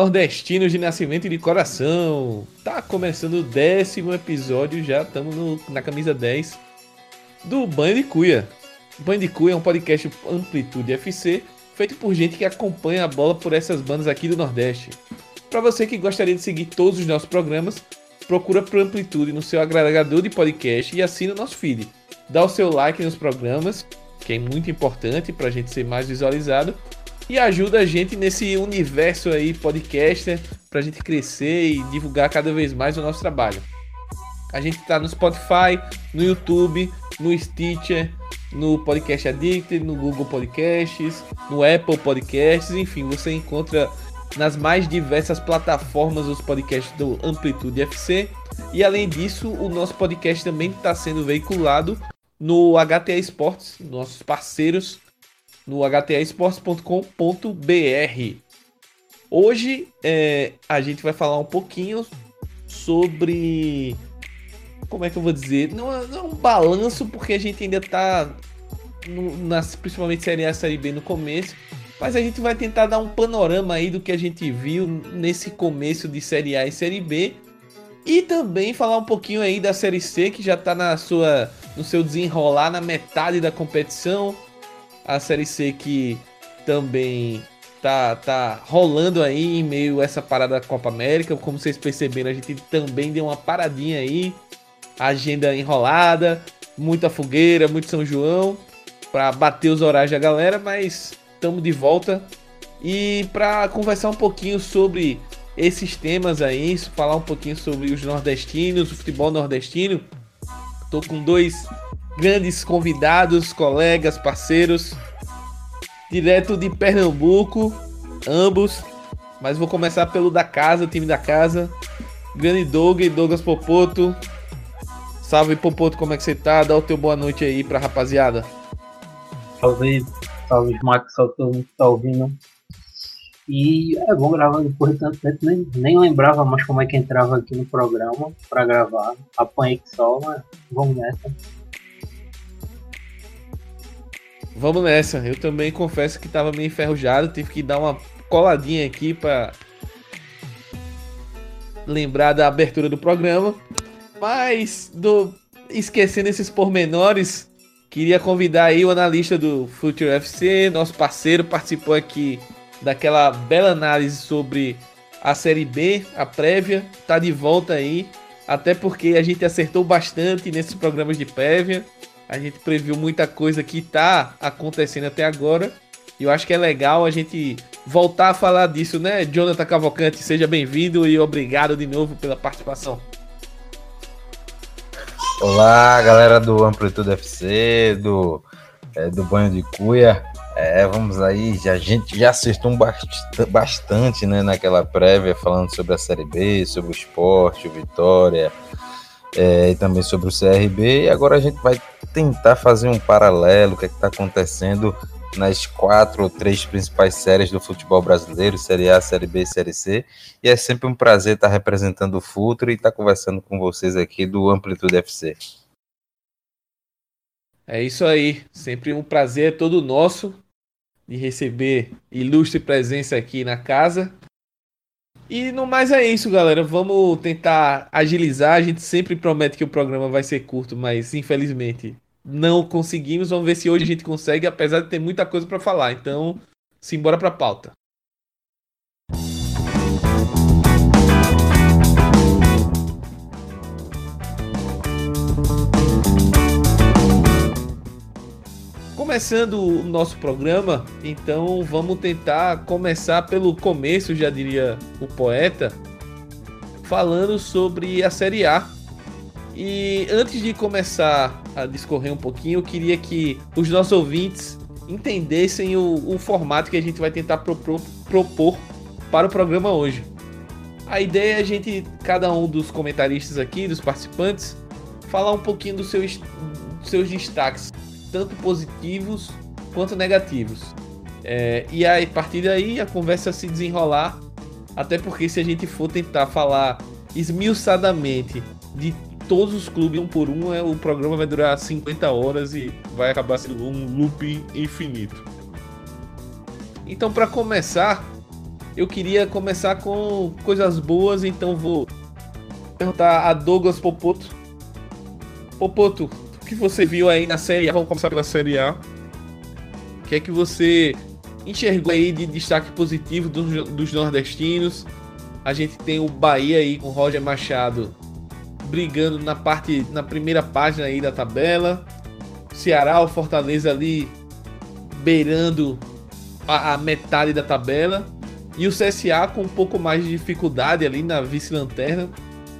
Nordestinos de nascimento e de coração! Tá começando o décimo episódio, já estamos na camisa 10 do Banho de Cuia. Banho de Cuia é um podcast Amplitude FC, feito por gente que acompanha a bola por essas bandas aqui do Nordeste. Para você que gostaria de seguir todos os nossos programas, procura por Amplitude no seu agregador de podcast e assina o nosso feed. Dá o seu like nos programas, que é muito importante para a gente ser mais visualizado e ajuda a gente nesse universo aí podcaster para a gente crescer e divulgar cada vez mais o nosso trabalho. A gente está no Spotify, no YouTube, no Stitcher, no Podcast Addict, no Google Podcasts, no Apple Podcasts, enfim, você encontra nas mais diversas plataformas os podcasts do Amplitude FC. E além disso, o nosso podcast também está sendo veiculado no HTA Esportes, nossos parceiros no htaesportes.com.br. Hoje é, a gente vai falar um pouquinho sobre. Como é que eu vou dizer? Não, é, é um balanço, porque a gente ainda está, nas, principalmente Série A e Série B no começo. Mas a gente vai tentar dar um panorama aí do que a gente viu nesse começo de Série A e Série B. E também falar um pouquinho aí da Série C, que já está na sua, no seu desenrolar na metade da competição a Série C que também tá, tá rolando aí em meio a essa parada da Copa América. Como vocês perceberam, a gente também deu uma paradinha aí. Agenda enrolada, muita fogueira, muito São João, para bater os horários da galera, mas estamos de volta. E para conversar um pouquinho sobre esses temas aí, falar um pouquinho sobre os nordestinos, o futebol nordestino, tô com dois grandes convidados, colegas, parceiros, direto de Pernambuco, ambos. Mas vou começar pelo da casa, time da casa. Grande Doug, Douglas Popoto. Salve Popoto, como é que você tá? Dá o teu boa noite aí pra rapaziada. Salve, salve Max, salve todo mundo que tá ouvindo. E é bom gravar depois de tanto tempo, nem, nem lembrava mais como é que entrava aqui no programa pra gravar. Apanhei que só, mas vamos nessa. Vamos nessa. Eu também confesso que estava meio enferrujado, tive que dar uma coladinha aqui para lembrar da abertura do programa. Mas do esquecendo esses pormenores, queria convidar aí o analista do Future FC, nosso parceiro, participou aqui daquela bela análise sobre a Série B, a prévia, tá de volta aí, até porque a gente acertou bastante nesses programas de prévia. A gente previu muita coisa que tá acontecendo até agora. E eu acho que é legal a gente voltar a falar disso, né? Jonathan Cavalcante, seja bem-vindo e obrigado de novo pela participação. Olá, galera do Amplitude FC, do, é, do Banho de Cuia. É, vamos aí, já, a gente já acertou bastante né, naquela prévia falando sobre a Série B, sobre o esporte, o Vitória, é, e também sobre o CRB. E agora a gente vai tentar fazer um paralelo, o que é está acontecendo nas quatro ou três principais séries do futebol brasileiro, Série A, Série B Série C. E é sempre um prazer estar representando o Futuro e estar conversando com vocês aqui do Amplitude FC. É isso aí, sempre um prazer todo nosso de receber ilustre presença aqui na casa. E no mais é isso, galera. Vamos tentar agilizar. A gente sempre promete que o programa vai ser curto, mas infelizmente não conseguimos. Vamos ver se hoje a gente consegue, apesar de ter muita coisa para falar. Então, simbora para a pauta. Começando o nosso programa, então vamos tentar começar pelo começo, já diria o poeta, falando sobre a Série A. E antes de começar a discorrer um pouquinho, eu queria que os nossos ouvintes entendessem o, o formato que a gente vai tentar propor, propor para o programa hoje. A ideia é a gente, cada um dos comentaristas aqui, dos participantes, falar um pouquinho dos seus, dos seus destaques tanto positivos quanto negativos. É, e aí, a partir daí a conversa se desenrolar, até porque se a gente for tentar falar esmiuçadamente de todos os clubes um por um, é, o programa vai durar 50 horas e vai acabar sendo um loop infinito. Então, para começar, eu queria começar com coisas boas, então vou perguntar a Douglas Popoto. Popoto, que você viu aí na Série A? Vamos começar pela Série A. O que é que você enxergou aí de destaque positivo dos, dos nordestinos? A gente tem o Bahia aí com o Roger Machado brigando na parte na primeira página aí da tabela. Ceará, o Fortaleza ali beirando a, a metade da tabela. E o CSA com um pouco mais de dificuldade ali na vice-lanterna.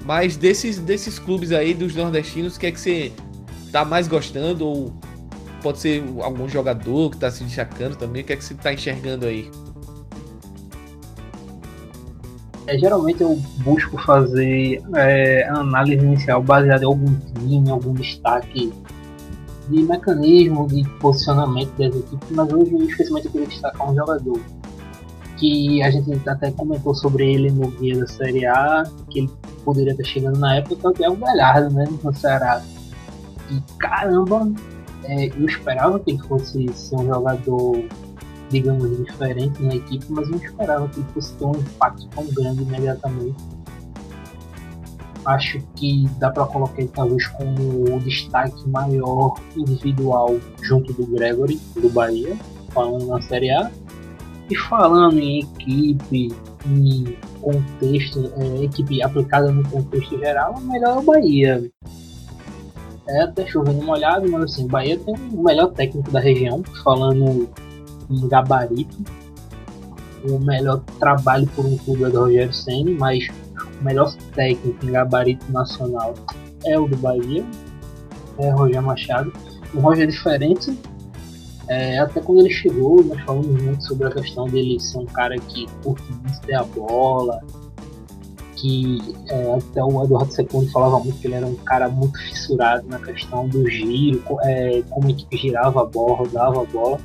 Mas desses, desses clubes aí, dos nordestinos, o que é que você tá mais gostando? Ou pode ser algum jogador que tá se destacando também? O que é que você tá enxergando aí? É, geralmente eu busco fazer é, análise inicial baseada em algum time, algum destaque de mecanismo, de posicionamento das equipes, mas hoje, infelizmente, eu queria destacar um jogador que a gente até comentou sobre ele no guia da Série A, que ele poderia estar chegando na época, que é o Galhardo, né, no Ceará. E caramba, é, eu esperava que ele fosse ser um jogador, digamos, diferente na equipe, mas não esperava que ele fosse ter um impacto tão grande imediatamente. Acho que dá para colocar ele talvez como o destaque maior individual junto do Gregory, do Bahia, falando na Série A e falando em equipe, em contexto, é, equipe aplicada no contexto geral, melhor é o Bahia. É até chovendo molhado, mas assim, Bahia tem o melhor técnico da região, falando em gabarito. O melhor trabalho por um clube é do Rogério Senna, mas o melhor técnico em gabarito nacional é o do Bahia, é o Rogério Machado. O Roger é diferente, é, até quando ele chegou, nós falamos muito sobre a questão dele ser um cara que curte muito ter a bola, que é, até o Eduardo Secondo falava muito que ele era um cara muito fissurado na questão do giro, é, como a equipe girava a bola, rodava a bola.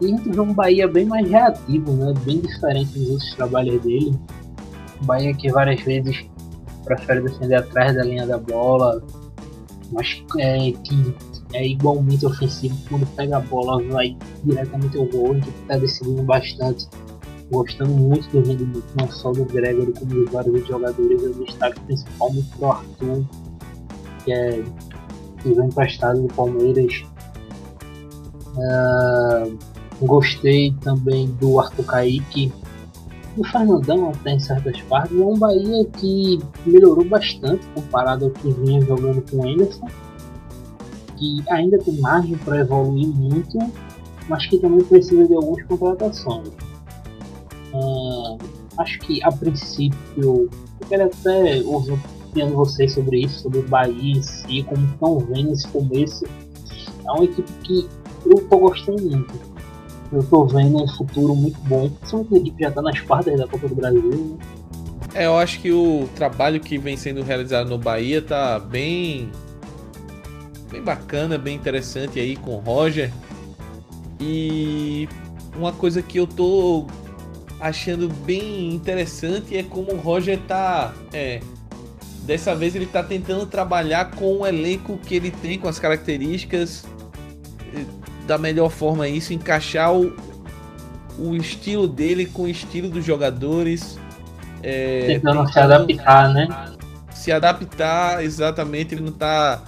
E a gente viu um Bahia bem mais reativo, né? bem diferente dos outros trabalhos dele. Um Bahia que várias vezes prefere defender atrás da linha da bola, mas é, que é igualmente ofensivo. Quando pega a bola, vai diretamente ao gol. Gente está decidindo bastante. Gostando muito do rendimento, não só do Gregory, como dos vários jogadores. Eu destaque principalmente pro Arthur, que, é, que vem emprestado do Palmeiras. Uh, gostei também do Arthur Kaique, do Fernandão até em certas partes. É um Bahia que melhorou bastante comparado ao que vinha jogando com o Anderson que ainda tem margem para evoluir muito, mas que também precisa de algumas contratações. Uh, acho que a princípio, eu quero até ouvir opinião vocês sobre isso, sobre o Bahia em si, como estão vendo esse começo. É uma equipe que eu estou gostando muito. Eu estou vendo um futuro muito bom, principalmente a equipe já está nas quartas da Copa do Brasil. Né? É, eu acho que o trabalho que vem sendo realizado no Bahia tá bem bem bacana, bem interessante aí com o Roger. E uma coisa que eu tô achando bem interessante é como o Roger tá. É, dessa vez ele tá tentando trabalhar com o elenco que ele tem, com as características da melhor forma isso, encaixar o, o estilo dele com o estilo dos jogadores. É, tentando, tentando se adaptar, né? Se adaptar, exatamente, ele não tá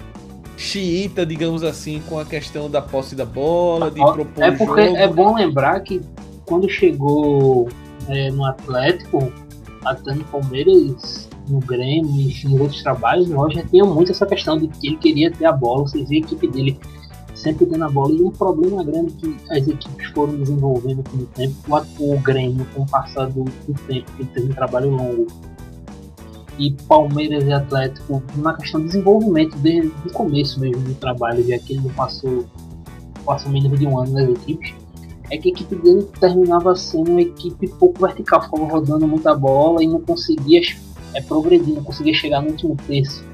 xiita, digamos assim, com a questão da posse da bola, de propor É porque jogo. é bom lembrar que quando chegou é, no Atlético, até no Palmeiras, no Grêmio, enfim, outros trabalhos, o Roger tinha muito essa questão de que ele queria ter a bola, vocês viram a equipe dele sempre tendo a bola, e um problema grande que as equipes foram desenvolvendo com o tempo, o, o Grêmio, com o passar do, tempo, ele teve um trabalho longo, e Palmeiras e Atlético na questão de desenvolvimento desde o começo mesmo do trabalho, já que ele não passou, passou menos de um ano nas equipes, é que a equipe dele terminava sendo uma equipe pouco vertical, ficava rodando muita bola e não conseguia é, progredir, não conseguia chegar no último terço.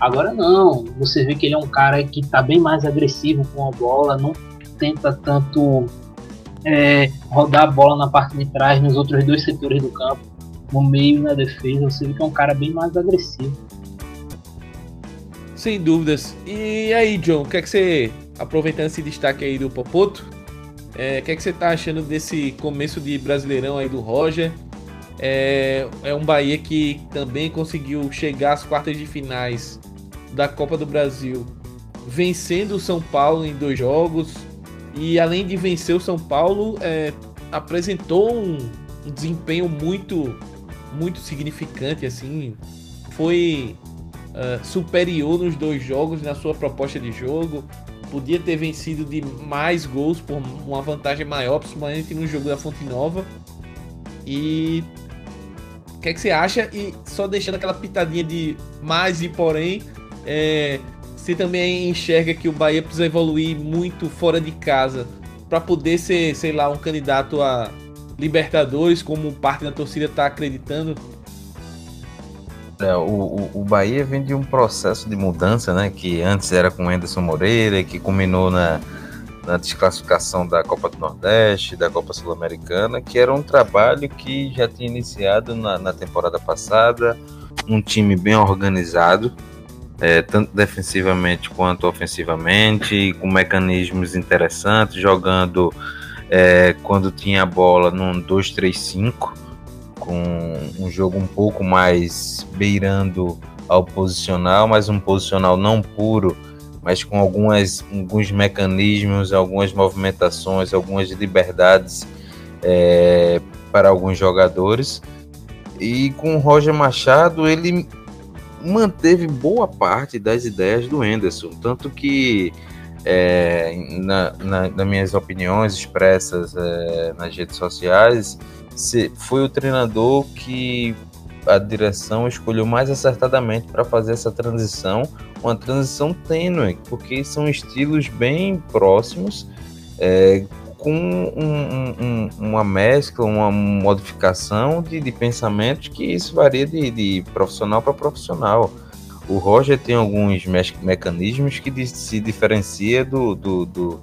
Agora não, você vê que ele é um cara que está bem mais agressivo com a bola, não tenta tanto é, rodar a bola na parte de trás nos outros dois setores do campo no meio e na defesa, você vê que é um cara bem mais agressivo. Sem dúvidas. E aí, John, o que é que você, aproveitando esse destaque aí do Popoto, é, o que é que você tá achando desse começo de Brasileirão aí do Roger? É, é um Bahia que também conseguiu chegar às quartas de finais da Copa do Brasil, vencendo o São Paulo em dois jogos. E além de vencer o São Paulo, é, apresentou um, um desempenho muito, muito significante. assim Foi uh, superior nos dois jogos na sua proposta de jogo. Podia ter vencido de mais gols por uma vantagem maior, principalmente no jogo da Fonte Nova. E o que, é que você acha? E só deixando aquela pitadinha de mais e porém, é, você também enxerga que o Bahia precisa evoluir muito fora de casa para poder ser, sei lá, um candidato a Libertadores, como parte da torcida está acreditando? É, o, o, o, Bahia vem de um processo de mudança, né? Que antes era com Anderson Moreira, que culminou na, na desclassificação da Copa do Nordeste, da Copa Sul-Americana, que era um trabalho que já tinha iniciado na, na temporada passada, um time bem organizado, é, tanto defensivamente quanto ofensivamente, com mecanismos interessantes, jogando é, quando tinha a bola num 2-3-5 com um jogo um pouco mais beirando ao posicional, mas um posicional não puro, mas com algumas, alguns mecanismos, algumas movimentações, algumas liberdades é, para alguns jogadores. E com o Roger Machado, ele manteve boa parte das ideias do Anderson, tanto que é, na, na, nas minhas opiniões expressas é, nas redes sociais, se, foi o treinador que a direção escolheu mais acertadamente para fazer essa transição, uma transição tênue, porque são estilos bem próximos, é, com um, um, uma mescla, uma modificação de, de pensamentos que isso varia de, de profissional para profissional. O Roger tem alguns me mecanismos que se diferencia do, do, do,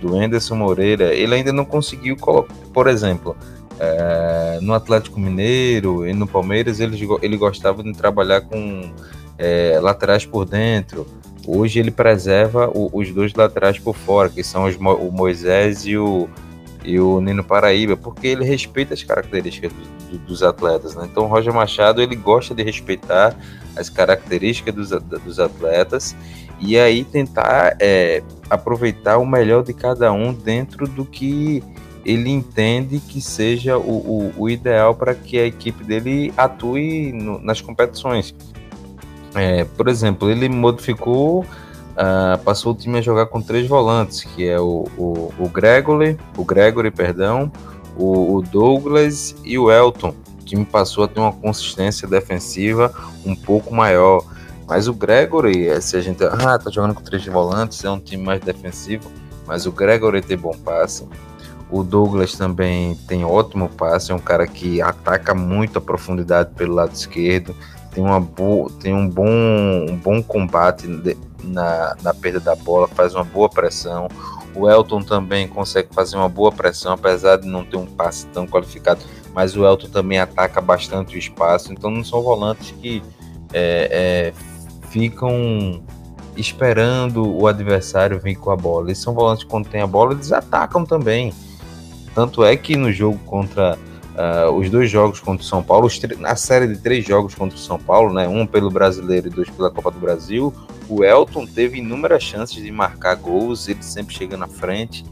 do Anderson Moreira. Ele ainda não conseguiu colocar, por exemplo, é, no Atlético Mineiro e no Palmeiras, ele, ele gostava de trabalhar com é, laterais por dentro. Hoje ele preserva o, os dois laterais por fora, que são os, o Moisés e o, e o Nino Paraíba, porque ele respeita as características do, do, dos atletas. Né? Então o Roger Machado ele gosta de respeitar as características dos, dos atletas e aí tentar é, aproveitar o melhor de cada um dentro do que ele entende que seja o, o, o ideal para que a equipe dele atue no, nas competições. É, por exemplo, ele modificou, uh, passou o time a jogar com três volantes, que é o, o, o Gregory, o Gregory, perdão, o, o Douglas e o Elton. O time passou a ter uma consistência defensiva um pouco maior. Mas o Gregory, é, se a gente. Ah, tá jogando com três volantes, é um time mais defensivo. Mas o Gregory tem bom passe. O Douglas também tem ótimo passe, é um cara que ataca muito a profundidade pelo lado esquerdo, tem, uma boa, tem um, bom, um bom combate na, na perda da bola, faz uma boa pressão. O Elton também consegue fazer uma boa pressão, apesar de não ter um passe tão qualificado, mas o Elton também ataca bastante o espaço, então não são volantes que é, é, ficam esperando o adversário vir com a bola. Eles são volantes que quando tem a bola, eles atacam também. Tanto é que no jogo contra uh, os dois jogos contra o São Paulo, na série de três jogos contra o São Paulo, né, um pelo Brasileiro e dois pela Copa do Brasil, o Elton teve inúmeras chances de marcar gols, ele sempre chega na frente.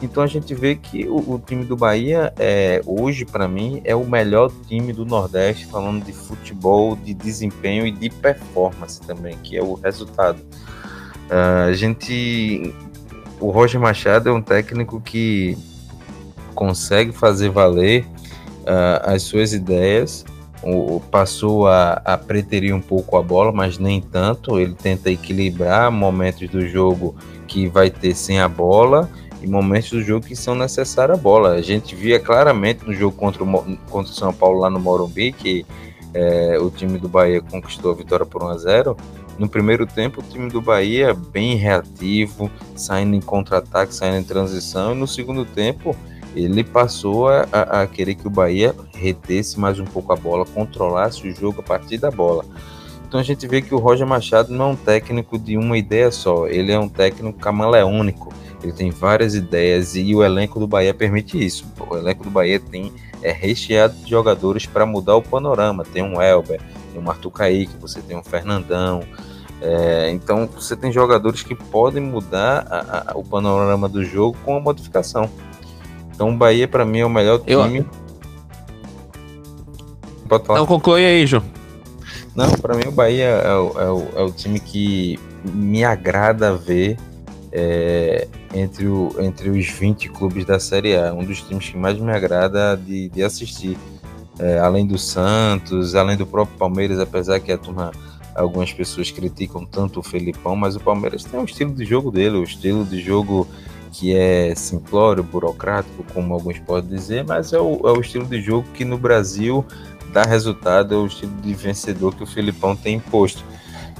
Então a gente vê que o, o time do Bahia é hoje para mim é o melhor time do Nordeste falando de futebol, de desempenho e de performance também, que é o resultado. Uh, a gente, o Roger Machado é um técnico que consegue fazer valer uh, as suas ideias, o, passou a, a preterir um pouco a bola, mas nem tanto. Ele tenta equilibrar momentos do jogo que vai ter sem a bola e momentos do jogo que são necessários a bola. A gente via claramente no jogo contra o, contra o São Paulo lá no Morumbi que é, o time do Bahia conquistou a vitória por 1 a 0 no primeiro tempo, o time do Bahia bem reativo, saindo em contra-ataque, saindo em transição. E no segundo tempo, ele passou a, a, querer que o Bahia retesse mais um pouco a bola, controlasse o jogo a partir da bola. Então a gente vê que o Roger Machado não é um técnico de uma ideia só, ele é um técnico camaleônico. Ele tem várias ideias e o elenco do Bahia permite isso. O elenco do Bahia tem é recheado de jogadores para mudar o panorama. Tem um Elber, tem um Arthur Kaique, você tem um Fernandão. É, então você tem jogadores que podem mudar a, a, o panorama do jogo com a modificação. Então o Bahia para mim é o melhor time. Eu... Pode falar. Não conclui aí, João. Não, para mim o Bahia é o, é, o, é o, time que me agrada ver é, entre, o, entre os 20 clubes da Série A. Um dos times que mais me agrada de, de assistir. É, além do Santos, além do próprio Palmeiras, apesar que a turma, algumas pessoas criticam tanto o Felipão, mas o Palmeiras tem um estilo de jogo dele, o estilo de jogo que é simplório, burocrático, como alguns podem dizer, mas é o, é o estilo de jogo que no Brasil dá resultado, é o estilo de vencedor que o Filipão tem imposto.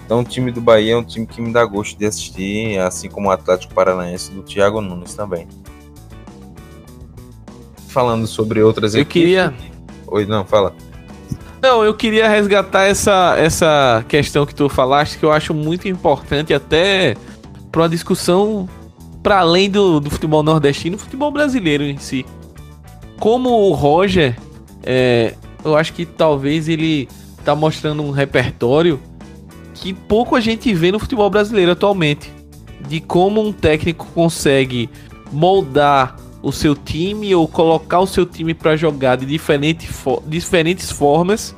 Então o time do Bahia é um time que me dá gosto de assistir, assim como o Atlético Paranaense do Thiago Nunes também. Falando sobre outras eu equipes... queria... Oi, não, fala. Não, eu queria resgatar essa, essa questão que tu falaste, que eu acho muito importante até para uma discussão para além do, do futebol nordestino, futebol brasileiro em si. Como o Roger é, eu acho que talvez ele tá mostrando um repertório que pouco a gente vê no futebol brasileiro atualmente. De como um técnico consegue moldar o seu time ou colocar o seu time para jogar de diferente fo diferentes formas,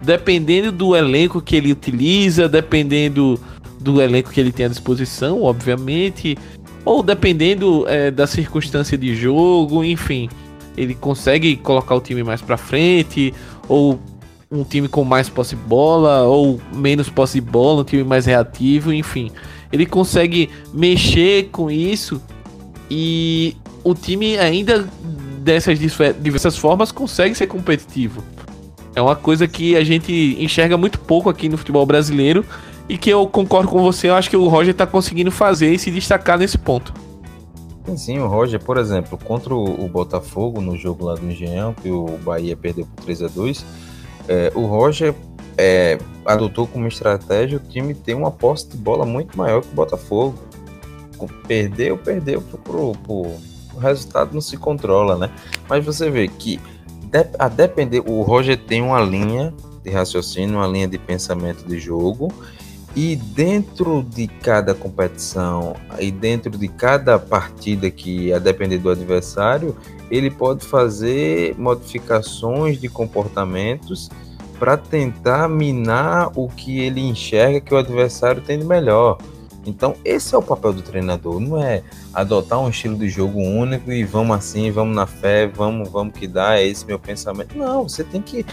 dependendo do elenco que ele utiliza, dependendo do elenco que ele tem à disposição, obviamente, ou dependendo é, da circunstância de jogo, enfim ele consegue colocar o time mais para frente, ou um time com mais posse de bola, ou menos posse de bola, um time mais reativo, enfim. Ele consegue mexer com isso e o time ainda dessas diversas formas consegue ser competitivo. É uma coisa que a gente enxerga muito pouco aqui no futebol brasileiro e que eu concordo com você, eu acho que o Roger está conseguindo fazer e se destacar nesse ponto. Sim, sim, o Roger, por exemplo, contra o, Botafogo no jogo lá do Engenhão, que o Bahia perdeu por 3 a 2 é, o Roger é, adotou como estratégia o time ter uma posse de bola muito maior que o Botafogo. Perdeu, perdeu, pro, pro, o resultado não se controla, né? Mas você vê que a depender, o Roger tem uma linha de raciocínio, uma linha de pensamento de jogo e dentro de cada competição e dentro de cada partida que a depender do adversário, ele pode fazer modificações de comportamentos para tentar minar o que ele enxerga que o adversário tem de melhor. Então, esse é o papel do treinador, não é adotar um estilo de jogo único e vamos assim, vamos na fé, vamos, vamos que dá, é esse meu pensamento. Não, você tem que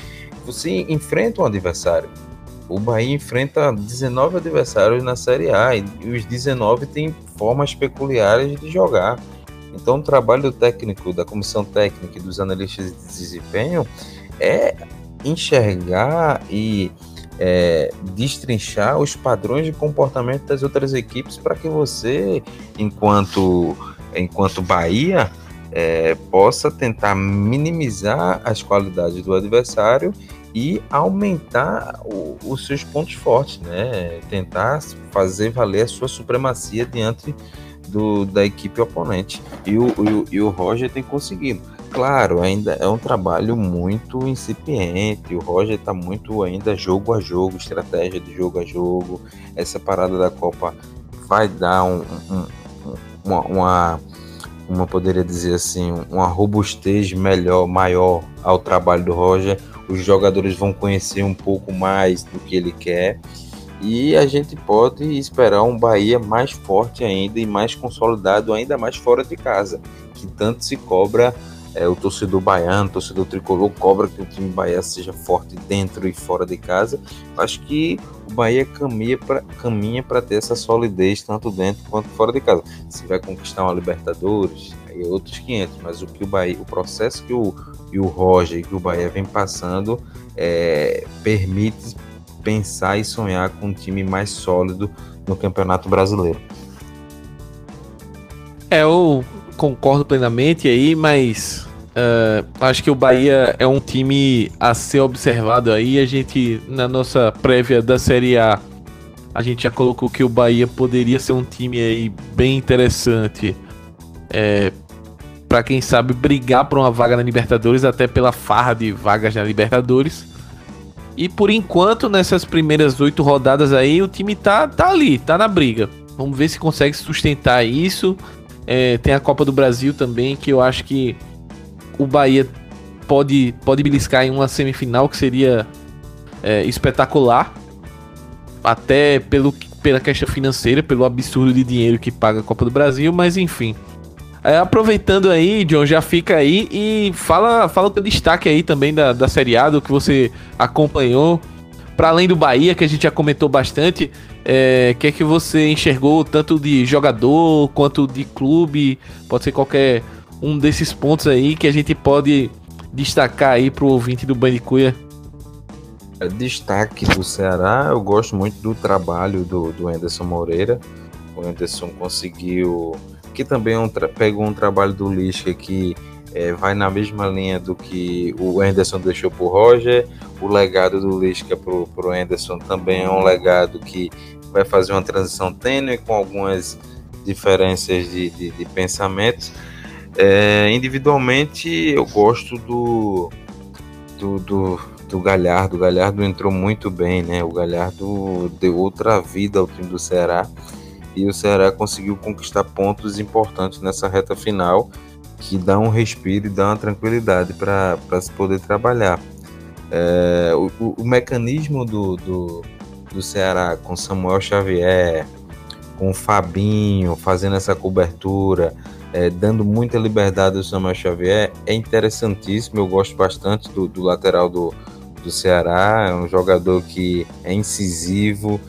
você enfrenta um adversário o Bahia enfrenta 19 adversários na Série A e os 19 têm formas peculiares de jogar. Então, o trabalho técnico, da comissão técnica e dos analistas de desempenho é enxergar e é, destrinchar os padrões de comportamento das outras equipes para que você, enquanto, enquanto Bahia, é, possa tentar minimizar as qualidades do adversário e aumentar o, os seus pontos fortes, né? Tentar fazer valer a sua supremacia diante do, da equipe oponente. E o, o, e o Roger tem conseguido. Claro, ainda é um trabalho muito incipiente. O Roger está muito ainda jogo a jogo, estratégia de jogo a jogo. Essa parada da Copa vai dar um, um, uma, uma, uma, poderia dizer assim, uma robustez melhor, maior ao trabalho do Roger os jogadores vão conhecer um pouco mais do que ele quer e a gente pode esperar um Bahia mais forte ainda e mais consolidado, ainda mais fora de casa, que tanto se cobra é, o torcedor baiano, o torcedor tricolor cobra que o time Bahia seja forte dentro e fora de casa. Acho que o Bahia caminha para ter essa solidez tanto dentro quanto fora de casa. Se vai conquistar uma Libertadores, outros 500, mas o que o Bahia, o processo que o e o Roger que o Bahia vem passando é, permite pensar e sonhar com um time mais sólido no Campeonato Brasileiro. É, eu concordo plenamente aí, mas uh, acho que o Bahia é um time a ser observado aí. A gente, na nossa prévia da Série A, a gente já colocou que o Bahia poderia ser um time aí bem interessante. É, para quem sabe brigar por uma vaga na Libertadores, até pela farra de vagas na Libertadores. E por enquanto, nessas primeiras oito rodadas aí, o time tá, tá ali, tá na briga. Vamos ver se consegue sustentar isso. É, tem a Copa do Brasil também, que eu acho que o Bahia pode, pode beliscar em uma semifinal, que seria é, espetacular. Até pelo, pela questão financeira, pelo absurdo de dinheiro que paga a Copa do Brasil, mas enfim. É, aproveitando aí, John, já fica aí e fala, fala o teu destaque aí também da, da Série A, do que você acompanhou. Para além do Bahia, que a gente já comentou bastante, é, que é que você enxergou tanto de jogador quanto de clube? Pode ser qualquer um desses pontos aí que a gente pode destacar aí pro ouvinte do Bandicuia. Destaque do Ceará, eu gosto muito do trabalho do, do Anderson Moreira. O Anderson conseguiu que também é um pegou um trabalho do Lisca que é, vai na mesma linha do que o Anderson deixou para o Roger. O legado do Lisca para o Anderson também é um legado que vai fazer uma transição tênue com algumas diferenças de, de, de pensamentos. É, individualmente, eu gosto do, do, do, do Galhardo. O Galhardo entrou muito bem, né? O Galhardo deu outra vida ao time do Ceará e o Ceará conseguiu conquistar pontos importantes nessa reta final que dá um respiro e dá uma tranquilidade para se poder trabalhar. É, o, o, o, mecanismo do, do, do Ceará com Samuel Xavier, com o Fabinho fazendo essa cobertura, é, dando muita liberdade ao Samuel Xavier, é interessantíssimo. Eu gosto bastante do, do lateral do, do Ceará, é um jogador que é incisivo,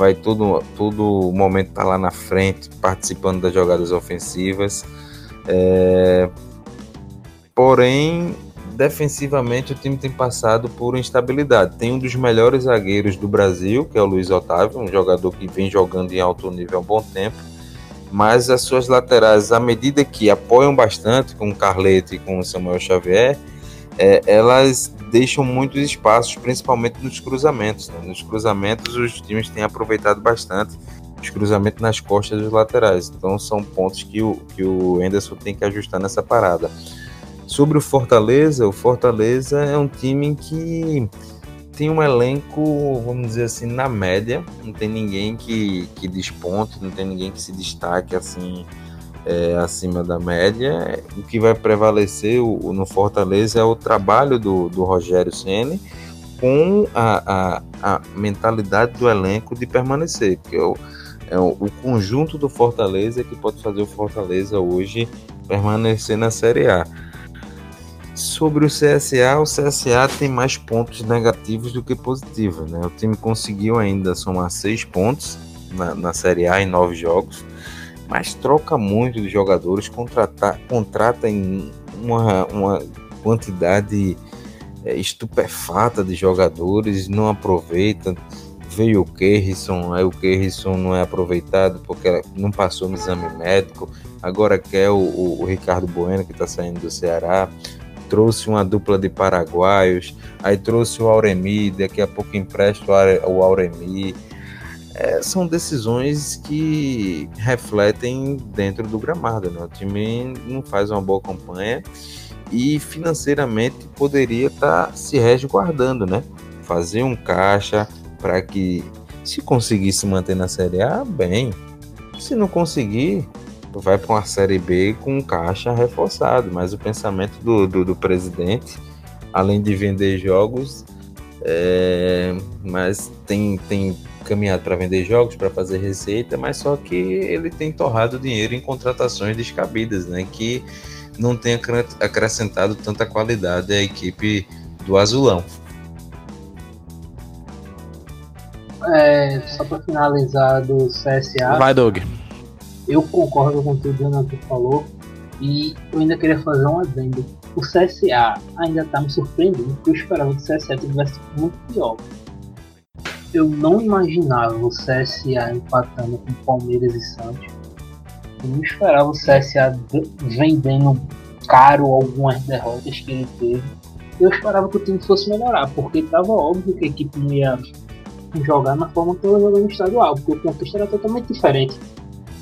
vai todo, todo momento estar tá lá na frente, participando das jogadas ofensivas. É... Porém, defensivamente o time tem passado por instabilidade. Tem um dos melhores zagueiros do Brasil, que é o Luiz Otávio, um jogador que vem jogando em alto nível há um bom tempo. Mas as suas laterais, à medida que apoiam bastante com o Carleto e com o Samuel Xavier, é, elas deixam muitos espaços, principalmente nos cruzamentos. Né? Nos cruzamentos, os times têm aproveitado bastante os cruzamentos nas costas dos laterais. Então, são pontos que o, que o Anderson tem que ajustar nessa parada. Sobre o Fortaleza, o Fortaleza é um time que tem um elenco, vamos dizer assim, na média. Não tem ninguém que, que desponte, não tem ninguém que se destaque assim é, acima da média. O que vai prevalecer o, no Fortaleza é o trabalho do, do Rogério Ceni com a, a, a, mentalidade do elenco de permanecer, que é o, é o, o conjunto do Fortaleza que pode fazer o Fortaleza hoje permanecer na Série A. Sobre o CSA, o CSA tem mais pontos negativos do que positivos. Né? O time conseguiu ainda somar seis pontos na, na Série A em nove jogos mas troca muito de jogadores, contrata, contrata em uma, uma quantidade é, estupefata de jogadores, não aproveita. Veio o Kerrison, aí o Kerrison não é aproveitado porque não passou no exame médico. Agora quer o, o, o Ricardo Bueno, que está saindo do Ceará. Trouxe uma dupla de paraguaios, aí trouxe o Auremi, daqui a pouco empresta o Auremi é, são decisões que refletem dentro do gramado. Né? O time não faz uma boa campanha e financeiramente poderia estar tá se resguardando, né? Fazer um caixa para que, se conseguir se manter na Série A, bem. Se não conseguir, vai para uma Série B com um caixa reforçado. Mas o pensamento do, do, do presidente, além de vender jogos, é, mas tem, tem caminhado para vender jogos, para fazer receita, mas só que ele tem torrado dinheiro em contratações descabidas, né? Que não tem acrescentado tanta qualidade à equipe do Azulão. É, só para finalizar do CSA. Vai, Doug. Eu concordo com tudo que o Jonathan falou e eu ainda queria fazer um adendo. O CSA ainda está me surpreendendo, porque eu esperava que o CSA tivesse muito pior eu não imaginava o CSA empatando com Palmeiras e Santos. Eu não esperava o CSA vendendo caro algumas derrotas que ele teve. Eu esperava que o time fosse melhorar, porque estava óbvio que a equipe não ia jogar na forma que estava jogando no estadual, porque o contexto era totalmente diferente.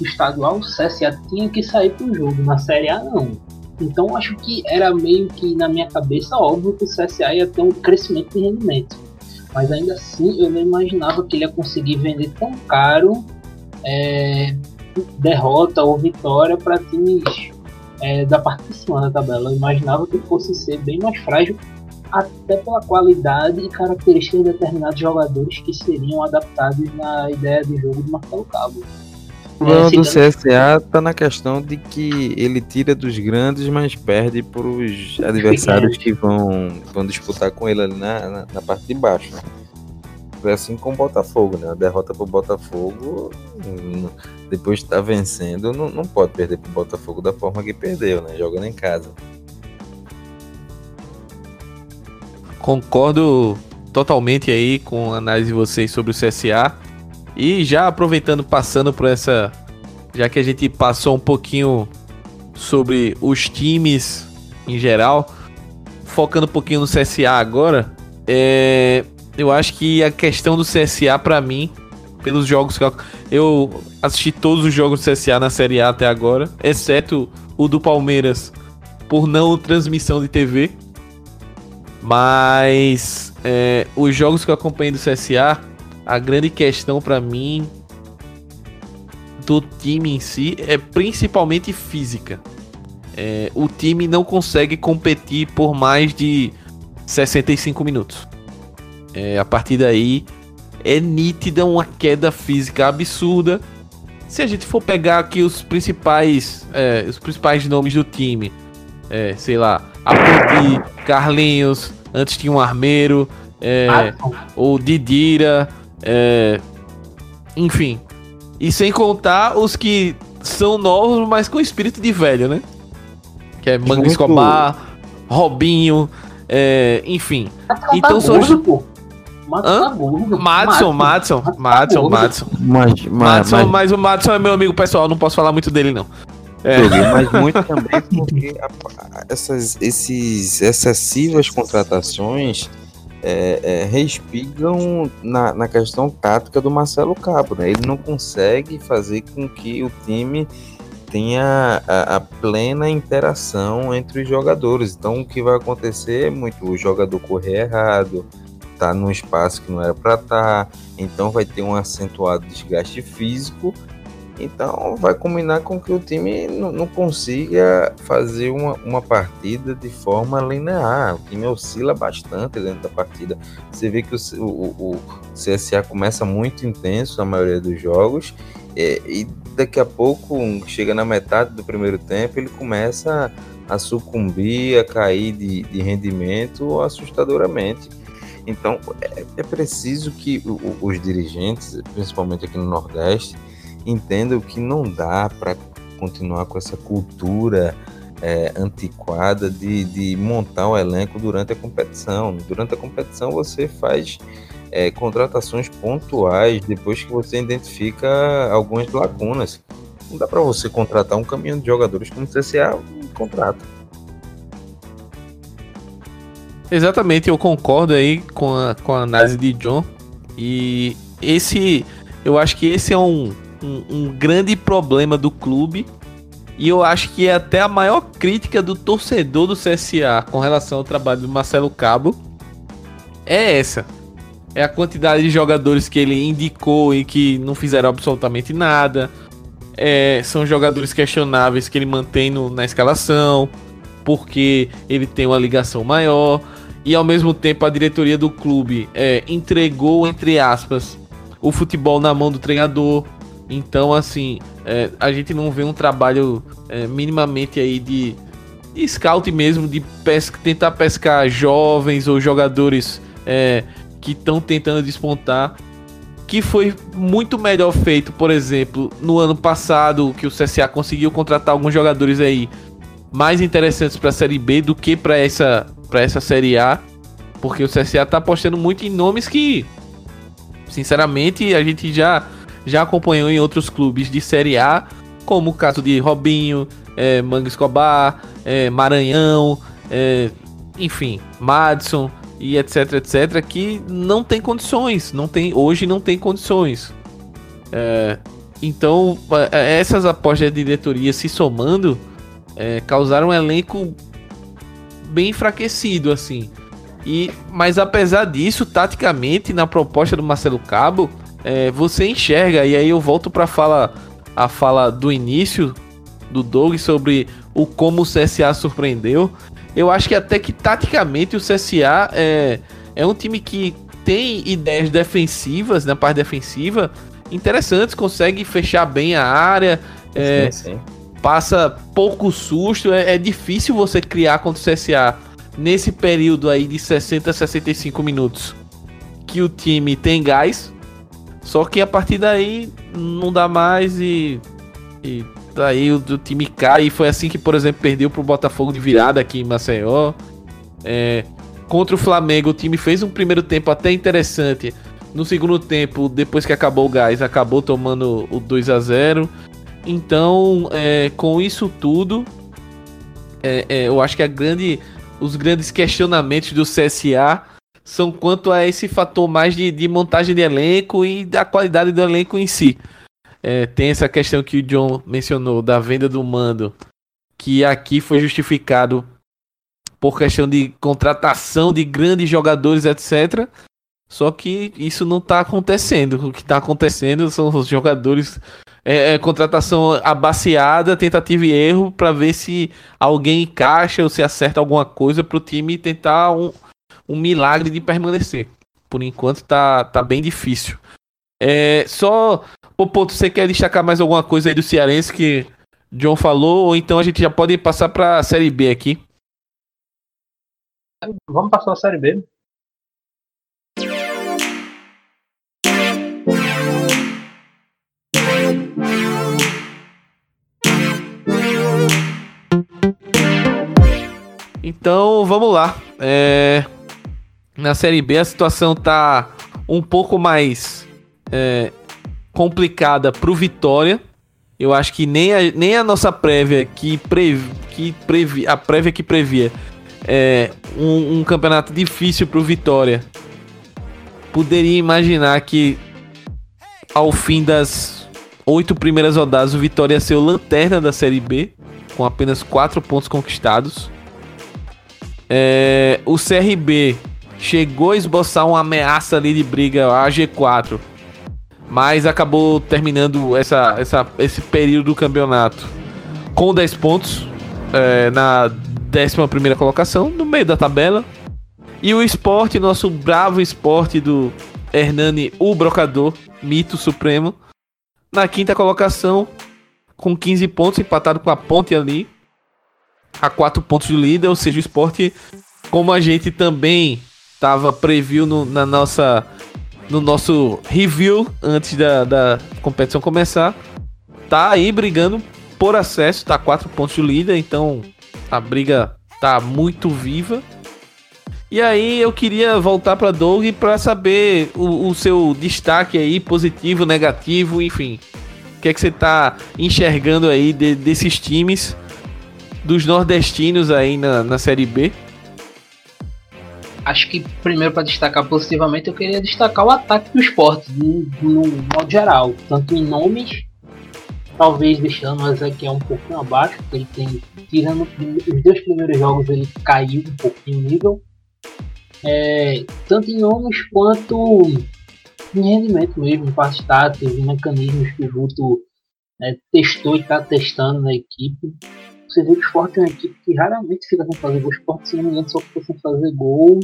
No estadual, o CSA tinha que sair para o jogo, na Série A não. Então acho que era meio que na minha cabeça óbvio que o CSA ia ter um crescimento de rendimento. Mas ainda assim eu não imaginava que ele ia conseguir vender tão caro é, derrota ou vitória para times é, da parte de cima da tabela. Eu imaginava que fosse ser bem mais frágil, até pela qualidade e características de determinados jogadores que seriam adaptados na ideia de jogo do Marcelo Cabo. O problema do CSA tá na questão de que ele tira dos grandes, mas perde para os adversários que vão, vão disputar com ele ali na, na, na parte de baixo. Né? Foi assim com o Botafogo, né? A derrota pro Botafogo, hum, depois de estar tá vencendo, não, não pode perder pro Botafogo da forma que perdeu, né? Jogando em casa. Concordo totalmente aí com a análise de vocês sobre o CSA. E já aproveitando, passando por essa. Já que a gente passou um pouquinho sobre os times em geral, focando um pouquinho no CSA agora, é, eu acho que a questão do CSA, para mim, pelos jogos que eu, eu assisti todos os jogos do CSA na Série A até agora, exceto o do Palmeiras, por não transmissão de TV. Mas é, os jogos que eu acompanhei do CSA, a grande questão para mim do time em si é principalmente física. É, o time não consegue competir por mais de 65 minutos. É, a partir daí é nítida uma queda física absurda. Se a gente for pegar aqui os principais, é, os principais nomes do time, é, sei lá, Apodi, Carlinhos, antes tinha um Armeiro, é, ou Didira, é, enfim. E sem contar os que são novos, mas com espírito de velho, né? Que é Manga Escobar, Robinho, é, enfim. Então são. Madson, Madson, Madson. Mas, Madson, mas o Madson é meu amigo pessoal, não posso falar muito dele, não. É. Mas muito também porque essas esses excessivas contratações é, é, na, na questão tática do Marcelo Cabo. Né? Ele não consegue fazer com que o time tenha a, a, plena interação entre os jogadores. Então, o que vai acontecer é muito o jogador correr errado, tá num espaço que não era para estar, tá, então vai ter um acentuado desgaste físico então vai combinar com que o time não, não consiga fazer uma, uma partida de forma linear. O time oscila bastante dentro da partida. Você vê que o, o, o CSA começa muito intenso a maioria dos jogos. É, e daqui a pouco, chega na metade do primeiro tempo, ele começa a sucumbir, a cair de, de rendimento assustadoramente. Então é, é preciso que os dirigentes, principalmente aqui no Nordeste, entendam que não dá para continuar com essa cultura é, antiquada de, de montar o um elenco durante a competição. Durante a competição você faz é, contratações pontuais depois que você identifica algumas lacunas. Não dá para você contratar um caminhão de jogadores como o CCA contrata. Exatamente, eu concordo aí com a, com a análise de John. E esse, eu acho que esse é um, um, um grande problema do clube. E eu acho que é até a maior crítica do torcedor do CSA com relação ao trabalho do Marcelo Cabo é essa. É a quantidade de jogadores que ele indicou e que não fizeram absolutamente nada. É, são jogadores questionáveis que ele mantém no, na escalação, porque ele tem uma ligação maior. E ao mesmo tempo a diretoria do clube é, entregou, entre aspas, o futebol na mão do treinador. Então, assim, é, a gente não vê um trabalho é, minimamente aí de, de scout mesmo, de pesca, tentar pescar jovens ou jogadores é, que estão tentando despontar. Que foi muito melhor feito, por exemplo, no ano passado, que o CSA conseguiu contratar alguns jogadores aí mais interessantes para a Série B do que para essa, essa Série A. Porque o CSA tá apostando muito em nomes que, sinceramente, a gente já já acompanhou em outros clubes de Série A, como o caso de Robinho, é, Manga Escobar, é, Maranhão, é, enfim, Madison e etc, etc, que não tem condições, não tem, hoje não tem condições. É, então, é, essas apostas de diretoria se somando, é, causaram um elenco bem enfraquecido, assim. E, mas apesar disso, taticamente, na proposta do Marcelo Cabo, é, você enxerga, e aí eu volto para fala, a fala do início do Doug sobre o como o CSA surpreendeu. Eu acho que até que taticamente o CSA é, é um time que tem ideias defensivas, na parte defensiva, interessantes, consegue fechar bem a área, é, sim, sim. passa pouco susto, é, é, difícil você criar contra o CSA nesse período aí de 60 a 65 minutos que o time tem gás, só que a partir daí não dá mais e, e daí o, o time cai. E foi assim que, por exemplo, perdeu pro Botafogo de virada aqui em Maceió. É, contra o Flamengo, o time fez um primeiro tempo até interessante. No segundo tempo, depois que acabou o gás, acabou tomando o 2 a 0 Então, é, com isso tudo, é, é, eu acho que grande, os grandes questionamentos do CSA são quanto a esse fator mais de, de montagem de elenco e da qualidade do elenco em si. É, tem essa questão que o John mencionou da venda do mando, que aqui foi justificado por questão de contratação de grandes jogadores, etc. Só que isso não está acontecendo. O que está acontecendo são os jogadores. É, é, contratação abaciada, tentativa e erro para ver se alguém encaixa ou se acerta alguma coisa para o time tentar um, um milagre de permanecer. Por enquanto tá, tá bem difícil. É, só, Popoto, você quer destacar mais alguma coisa aí do Cearense que John falou? Ou então a gente já pode passar para a Série B aqui? Vamos passar a Série B. Então vamos lá. É... Na Série B a situação tá um pouco mais é, complicada pro Vitória. Eu acho que nem a, nem a nossa prévia que, previ, que previ, a prévia que previa é, um, um campeonato difícil pro Vitória. Poderia imaginar que ao fim das oito primeiras rodadas o Vitória ia ser o lanterna da Série B, com apenas quatro pontos conquistados. É, o CRB chegou a esboçar uma ameaça ali de briga a G4 mas acabou terminando essa, essa, esse período do campeonato com 10 pontos é, na 11 colocação, no meio da tabela. E o esporte, nosso bravo esporte do Hernani, o Brocador, mito supremo, na quinta colocação, com 15 pontos, empatado com a Ponte ali, a 4 pontos do líder, ou seja, o esporte, como a gente também estava previu no, na nossa no nosso review antes da, da competição começar. Tá aí brigando por acesso, tá quatro pontos de líder, então a briga tá muito viva. E aí eu queria voltar para Doug para saber o, o, seu destaque aí, positivo, negativo, enfim. O que é que você tá enxergando aí de, desses times dos nordestinos aí na, na Série B? Acho que primeiro para destacar positivamente eu queria destacar o ataque do esporte no, no modo geral, tanto em nomes, talvez deixando o Ezequiel um pouquinho abaixo, porque ele tem, tirando os dois primeiros jogos ele caiu um pouquinho em nível, é, tanto em nomes quanto em rendimento mesmo, em partes táticas e mecanismos que o Guto é, testou e está testando na equipe. Você vê que o Sport é uma equipe que raramente fica sem fazer gol. O Sport, se não me engano, só ficou sem fazer gol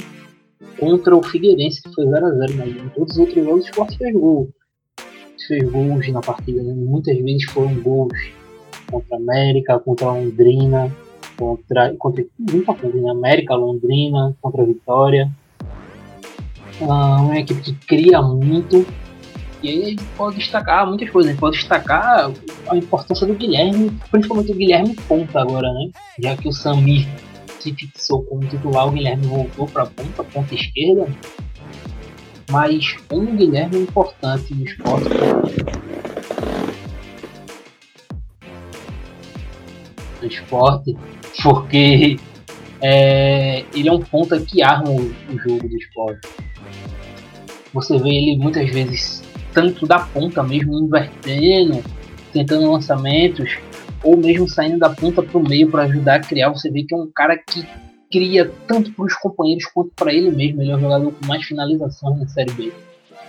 contra o Figueirense, que foi 0x0. Mas em todos os outros jogos, o Sport fez gol. Fez gols na partida. Né? Muitas vezes foram gols contra a América, contra a Londrina, contra. contra muita coisa, né? América, Londrina, contra a Vitória. Ah, uma equipe que cria muito e aí a gente pode destacar muitas coisas, a gente pode destacar a importância do Guilherme, principalmente o Guilherme ponta agora, né? Já que o Samir se fixou como titular, o Guilherme voltou para ponta, ponta esquerda. Mas um Guilherme é importante no esporte. No esporte, porque é, ele é um ponta que arma o, o jogo do esporte. Você vê ele muitas vezes tanto da ponta mesmo, invertendo, tentando lançamentos, ou mesmo saindo da ponta para o meio para ajudar a criar, você vê que é um cara que cria tanto para os companheiros quanto para ele mesmo. Ele é o jogador com mais finalizações na Série B.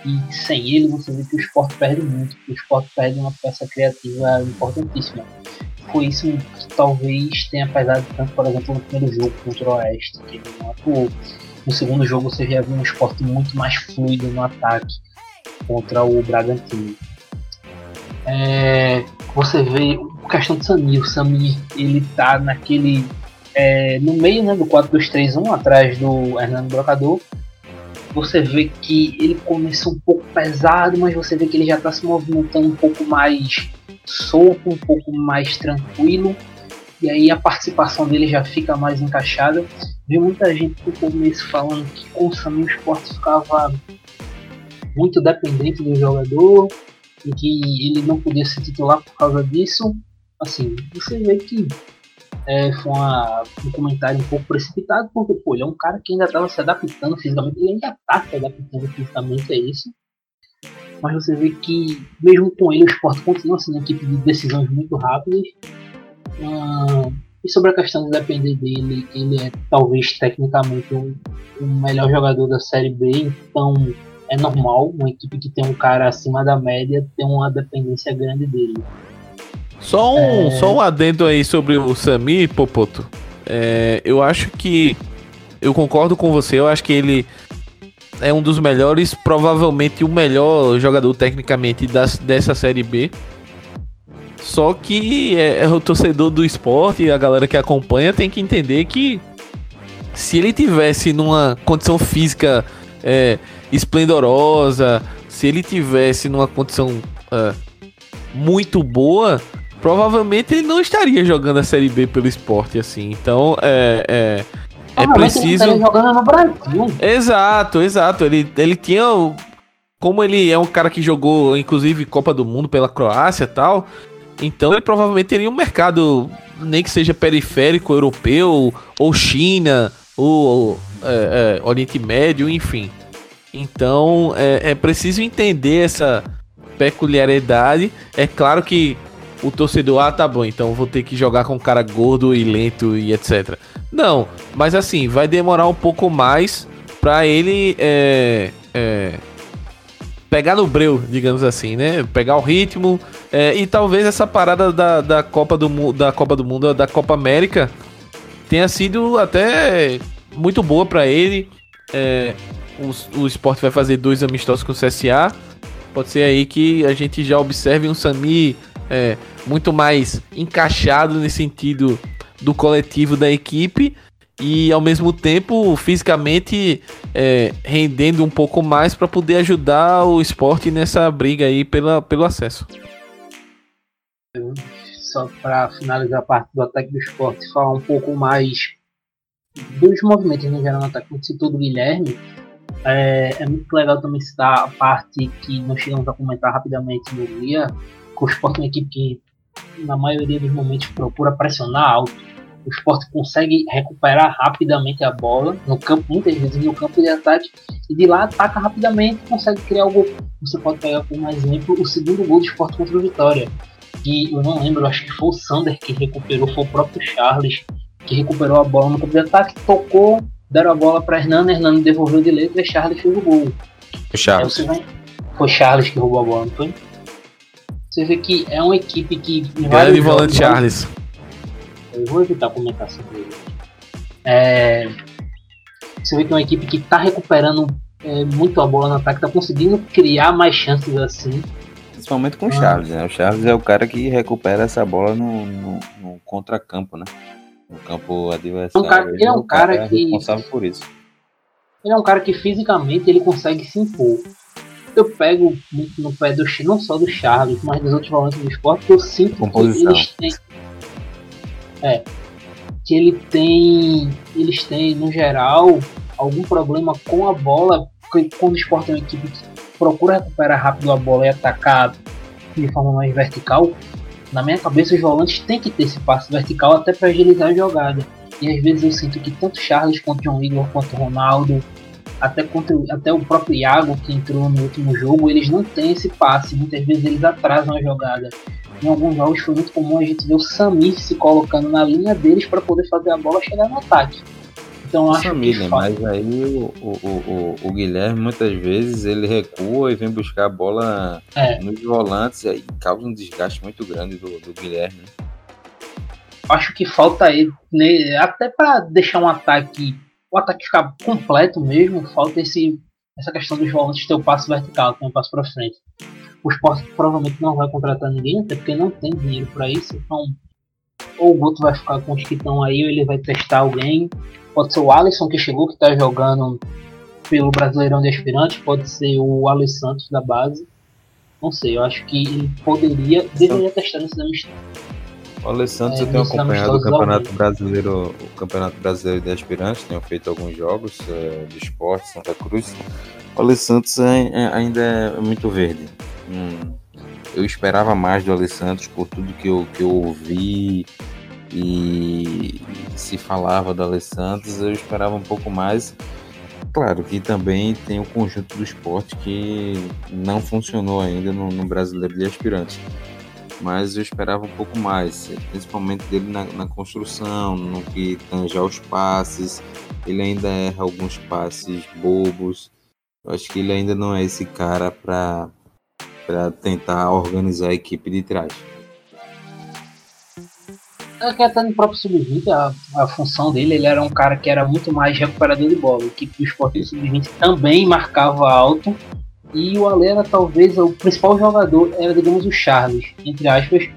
E sem ele, você vê que o esporte perde muito, o esporte perde uma peça criativa importantíssima. Foi isso que talvez tenha pesado tanto, por exemplo, no primeiro jogo contra o Oeste, que ele não atuou. No segundo jogo, você já viu um esporte muito mais fluido no ataque contra o Bragantino. É, você vê a questão do Samir. O Samir, ele tá naquele. É, no meio né, do 4-2-3-1, atrás do Hernando Brocador. Você vê que ele começa um pouco pesado, mas você vê que ele já está se movimentando um pouco mais solto, um pouco mais tranquilo. E aí a participação dele já fica mais encaixada. Vi muita gente no começo falando que com o Samir o esporte ficava muito dependente do jogador, e que ele não podia ser titular por causa disso, assim, você vê que é, foi uma, um comentário um pouco precipitado, porque pô, ele é um cara que ainda estava se adaptando fisicamente, ele ainda está se adaptando fisicamente a isso. Mas você vê que, mesmo com ele, o esporte continua sendo uma equipe de decisões muito rápidas. Ah, e sobre a questão de depender dele, ele é talvez tecnicamente o, o melhor jogador da Série B, então é normal uma equipe que tem um cara acima da média ter uma dependência grande dele. Só um, é... só um adendo aí sobre o Sami, Popoto. É, eu acho que. Eu concordo com você, eu acho que ele é um dos melhores, provavelmente o melhor jogador tecnicamente das, dessa série B. Só que é, é o torcedor do esporte e a galera que acompanha tem que entender que se ele tivesse numa condição física é, esplendorosa, se ele tivesse numa condição é, muito boa, provavelmente ele não estaria jogando a Série B pelo esporte, assim. Então, é. é é preciso. Ele jogando no Brasil. Exato, exato. Ele, ele tinha. Como ele é um cara que jogou, inclusive, Copa do Mundo pela Croácia e tal. Então ele provavelmente teria um mercado, nem que seja periférico, europeu, ou China, ou é, é, Oriente Médio, enfim. Então é, é preciso entender essa peculiaridade. É claro que o torcedor, ah, tá bom, então vou ter que jogar com um cara gordo e lento e etc. Não, mas assim, vai demorar um pouco mais para ele é, é, pegar no breu, digamos assim, né? Pegar o ritmo é, e talvez essa parada da, da, Copa do, da Copa do Mundo, da Copa América, tenha sido até muito boa para ele. O, o esporte vai fazer dois amistosos com o CSA. Pode ser aí que a gente já observe um Sami é, muito mais encaixado nesse sentido do coletivo da equipe e ao mesmo tempo fisicamente é, rendendo um pouco mais para poder ajudar o esporte nessa briga aí pela, pelo acesso. Só para finalizar a parte do ataque do esporte, falar um pouco mais dos movimentos no geral no ataque, como citou do Guilherme, é, é, muito legal também citar a parte que nós chegamos a comentar rapidamente no dia, o esporte é uma equipe que, na maioria dos momentos, procura pressionar alto. O esporte consegue recuperar rapidamente a bola no campo, muitas vezes no campo de ataque, e de lá ataca rapidamente consegue criar algo. Você pode pegar como exemplo o segundo gol do esporte contra o Vitória. Que eu não lembro, acho que foi o Sander que recuperou, foi o próprio Charles que recuperou a bola no campo de ataque, tocou, deram a bola para Hernando, Hernando devolveu de letra e Charles fez o gol. Foi Charles. Vai... Foi Charles que roubou a bola, não foi? Você vê que é uma equipe que. Grande volante Charles. Eu vou evitar comentar sobre ele. É... Você vê que é uma equipe que está recuperando é, muito a bola no ataque, está conseguindo criar mais chances assim. Principalmente com o ah. Charles, né? O Charles é o cara que recupera essa bola no, no, no contracampo, né? No campo adversário. Um cara, ele é um cara, cara que responsável por isso. Ele é um cara que fisicamente ele consegue se impor. Eu pego muito no pé do não só do Charles, mas dos outros volantes do esporte, que eu sinto Composição. que eles têm. É. Que ele tem. Eles têm, no geral, algum problema com a bola. Quando o esporte é uma equipe que procura recuperar rápido a bola e atacar de forma mais vertical, na minha cabeça os volantes têm que ter esse passe vertical até para agilizar a jogada. E às vezes eu sinto que tanto Charles quanto John Igor quanto Ronaldo, até, contra, até o próprio Iago que entrou no último jogo, eles não têm esse passe. Muitas vezes eles atrasam a jogada. em alguns jogos foi muito comum a gente ver o Samir se colocando na linha deles para poder fazer a bola chegar no ataque. Então acho Samir, que mas aí o, o, o, o, Guilherme muitas vezes ele recua e vem buscar a bola é. nos volantes e aí causa um desgaste muito grande do, do Guilherme. Né? Acho que falta ele, né, até para deixar um ataque, o ataque ficar completo mesmo, falta esse essa questão dos volantes ter o passo vertical, ter um passo para frente. O Sport provavelmente não vai contratar ninguém, até porque não tem dinheiro para isso. Então, ou o Guto vai ficar com os que estão aí, ou ele vai testar alguém. Pode ser o Alisson que chegou, que está jogando pelo Brasileirão de Aspirantes, pode ser o Alisson Santos da base. Não sei, eu acho que ele poderia, deveria testar nesse amistoso. O Alessandro, é, eu tenho acompanhado o Campeonato Brasileiro, o Campeonato Brasileiro de Aspirantes, tenho feito alguns jogos é, de esporte, Santa Cruz. O Alessandro é, é, ainda é muito verde. Hum, eu esperava mais do Alessandro por tudo que eu, que eu ouvi e se falava do Alessandro, eu esperava um pouco mais. Claro que também tem o conjunto do esporte que não funcionou ainda no, no Brasileiro de Aspirantes mas eu esperava um pouco mais, principalmente dele na, na construção, no que tange os passes. Ele ainda erra alguns passes bobos. Eu acho que ele ainda não é esse cara para tentar organizar a equipe de trás. É que até no próprio Sub-20, a, a função dele, ele era um cara que era muito mais recuperador de bola. A equipe do Esporte Sub-20 também marcava alto e o Ale era talvez o principal jogador, era digamos o Charles, entre aspas,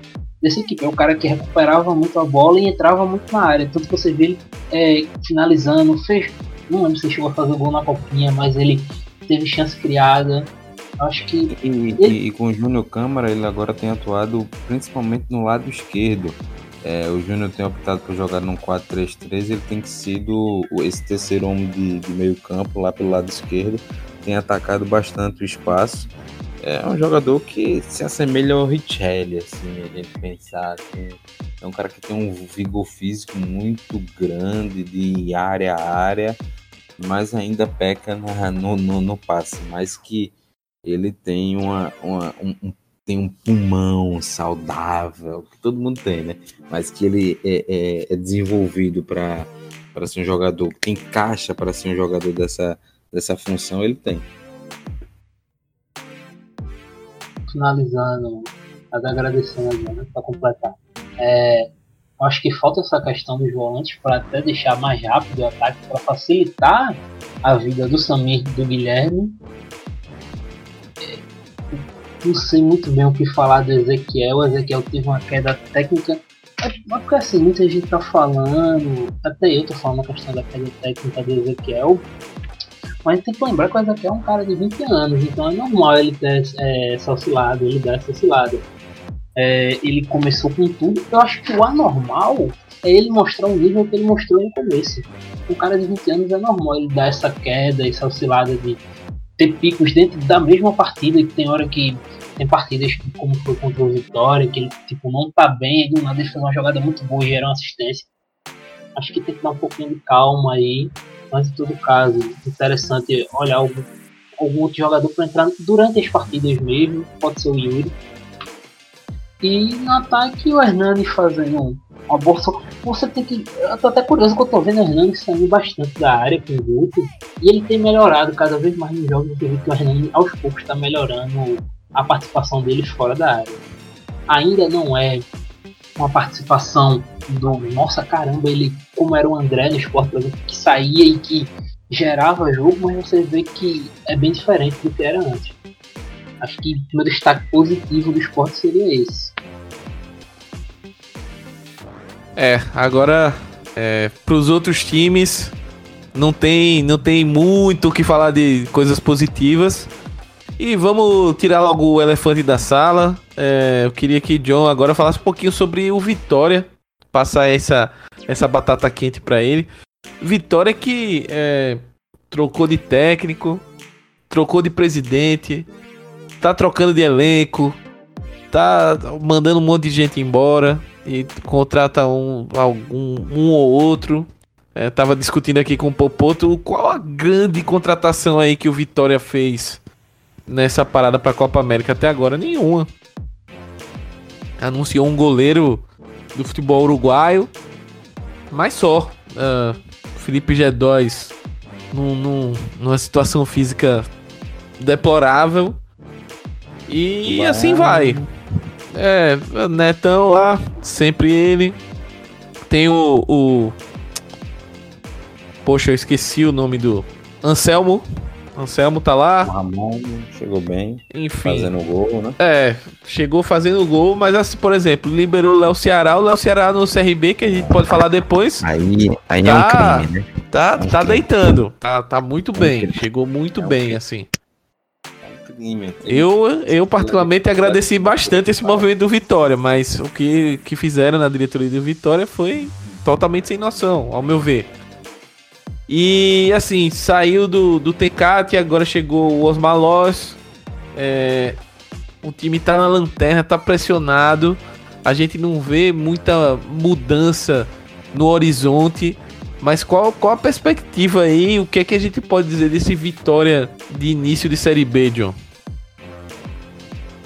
dessa equipe. É o cara que recuperava muito a bola e entrava muito na área. Tanto que você vê ele é, finalizando, fez. Não lembro se chegou a fazer gol na copinha, mas ele teve chance criada. Acho que. E, ele... e com o Júnior Câmara, ele agora tem atuado principalmente no lado esquerdo. É, o Júnior tem optado por jogar num 4-3-3, ele tem sido esse terceiro homem de, de meio campo lá pelo lado esquerdo, tem atacado bastante o espaço. É um jogador que se assemelha ao Richelli, assim, a gente pensar. Assim, é um cara que tem um vigor físico muito grande de área a área, mas ainda peca na, no, no, no, passe. Mas que ele tem uma, uma um, tem um pulmão saudável, que todo mundo tem, né? Mas que ele é, é, é desenvolvido para ser um jogador, que tem caixa para ser um jogador dessa dessa função ele tem. Finalizando, agradecendo né, para completar. É, acho que falta essa questão dos volantes para até deixar mais rápido o ataque, para facilitar a vida do Samir do Guilherme. Não sei muito bem o que falar do Ezequiel. O Ezequiel teve uma queda técnica. É porque assim, muita gente tá falando, até eu tô falando a questão da queda técnica do Ezequiel, mas tem que lembrar que o Ezequiel é um cara de 20 anos, então é normal ele ter é, essa oscilada, ele dar essa oscilada. É, ele começou com tudo. Eu acho que o anormal é ele mostrar o nível que ele mostrou no começo. Um cara de 20 anos é normal ele dar essa queda, essa oscilada de ter picos dentro da mesma partida, que tem hora que tem partidas como foi contra o Vitória, que ele tipo, não tá bem, aí do nada ele fez uma jogada muito boa e gera uma assistência. Acho que tem que dar um pouquinho de calma aí. Mas em todo caso, interessante olhar algum, algum outro jogador para entrar durante as partidas mesmo, pode ser o Yuri. E no ataque o Hernani fazendo uma bolsa. Você tem que. Eu tô até curioso que eu tô vendo o Hernani saindo bastante da área com o grupo. E ele tem melhorado cada vez mais nos jogos. Eu vi que o Hernani aos poucos está melhorando a participação dele fora da área. Ainda não é uma participação do nossa caramba, ele como era o André no esporte, que saía e que gerava jogo, mas você vê que é bem diferente do que era antes. Acho que o meu destaque positivo do esporte seria esse. É, agora é, para os outros times não tem, não tem muito o que falar de coisas positivas. E vamos tirar logo o elefante da sala. É, eu queria que John agora falasse um pouquinho sobre o Vitória. Passar essa, essa batata quente para ele. Vitória que é, trocou de técnico, trocou de presidente, tá trocando de elenco, tá mandando um monte de gente embora e contrata um, algum, um ou outro. É, tava discutindo aqui com o Popoto qual a grande contratação aí que o Vitória fez nessa parada pra Copa América até agora? Nenhuma. anunciou um goleiro do futebol uruguaio, mas só. Uh, Felipe G2 num, num, numa situação física deplorável. E assim vai. É, Netão lá, sempre ele. Tem o, o. Poxa, eu esqueci o nome do. Anselmo. Anselmo tá lá. O Ramon chegou bem. Enfim. Fazendo gol, né? É, chegou fazendo gol, mas assim, por exemplo, liberou o Léo Ceará. O Léo Ceará no CRB, que a gente pode falar depois. Aí, aí Tá. é um crime, né? Tá, Um tá crime. deitando. Tá, tá muito bem. crime. Chegou muito É um bem, crime. assim. Crime. Eu, eu particularmente agradeci bastante esse movimento do Vitória, mas o que, que fizeram na diretoria do Vitória foi totalmente sem noção, ao meu ver. E assim, saiu do, do Tecate, agora chegou o Osmar Loz. É, o time tá na lanterna, tá pressionado. A gente não vê muita mudança no horizonte. Mas qual, qual a perspectiva aí? O que é que a gente pode dizer desse Vitória de início de Série B, John?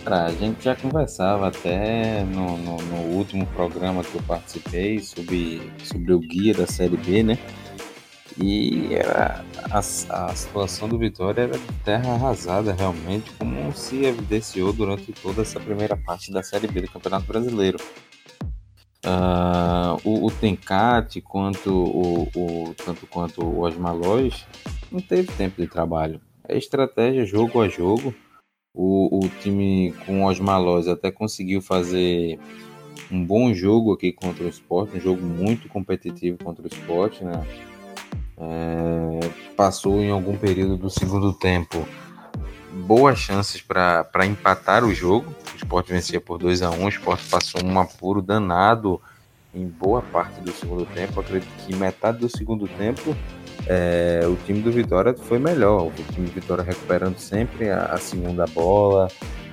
Cara, a gente já conversava até no, no, no último programa que eu participei sobre, sobre o guia da Série B, né? E era a, a situação do Vitória era terra arrasada realmente, como se evidenciou durante toda essa primeira parte da Série B do Campeonato Brasileiro. Ah, o, o Tencate, quanto o, o, tanto quanto o Osmar Lois, não teve tempo de trabalho. É estratégia jogo a jogo. O, o time com Osmar Lois até conseguiu fazer um bom jogo aqui contra o Sport, um jogo muito competitivo contra o Sport, né? É, passou em algum período do segundo tempo boas chances para empatar o jogo. O Sport vencia por 2 a 1 O Sport passou um apuro danado em boa parte do segundo tempo. Acredito que metade do segundo tempo é, o time do Vitória foi melhor. O time do Vitória recuperando sempre a, a segunda bola,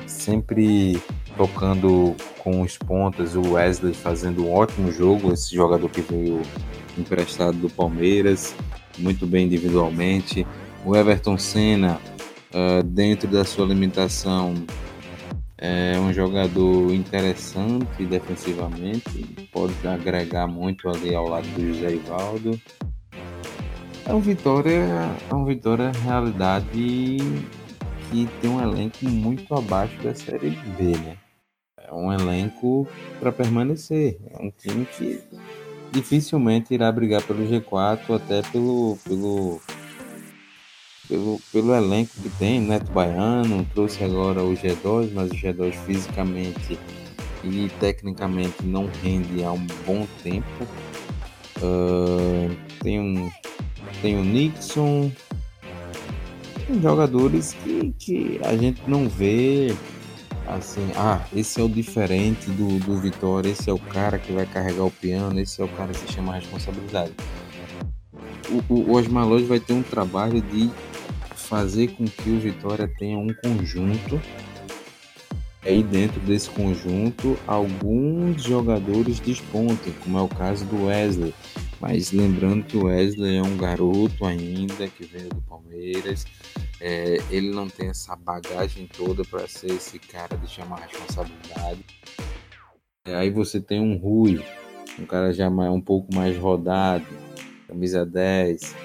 sempre tocando com os pontas. O Wesley fazendo um ótimo jogo. Esse jogador que veio emprestado do Palmeiras, muito bem individualmente. O Everton Senna, uh, dentro da sua limitação, é um jogador interessante defensivamente, pode agregar muito ali ao lado do José Ivaldo. É um Vitória, é um Vitória realidade que tem um elenco muito abaixo da Série B, né? É um elenco para permanecer. É um time que dificilmente irá brigar pelo G4, até pelo, pelo, pelo, pelo elenco que tem. Neto Baiano trouxe agora o G2, mas o G2 fisicamente e tecnicamente não rende há um bom tempo. Uh, tem um tem o Nixon, tem jogadores que, que a gente não vê assim, ah, esse é o diferente do, do Vitória, esse é o cara que vai carregar o piano, esse é o cara que chama a responsabilidade. O, o, o Osmar Loz vai ter um trabalho de fazer com que o Vitória tenha um conjunto. Aí dentro desse conjunto, alguns jogadores despontem, como é o caso do Wesley. Mas lembrando que o Wesley é um garoto ainda que veio do Palmeiras. É, ele não tem essa bagagem toda para ser esse cara de chamar responsabilidade. É, aí você tem um Rui, um cara já um pouco mais rodado, camisa 10.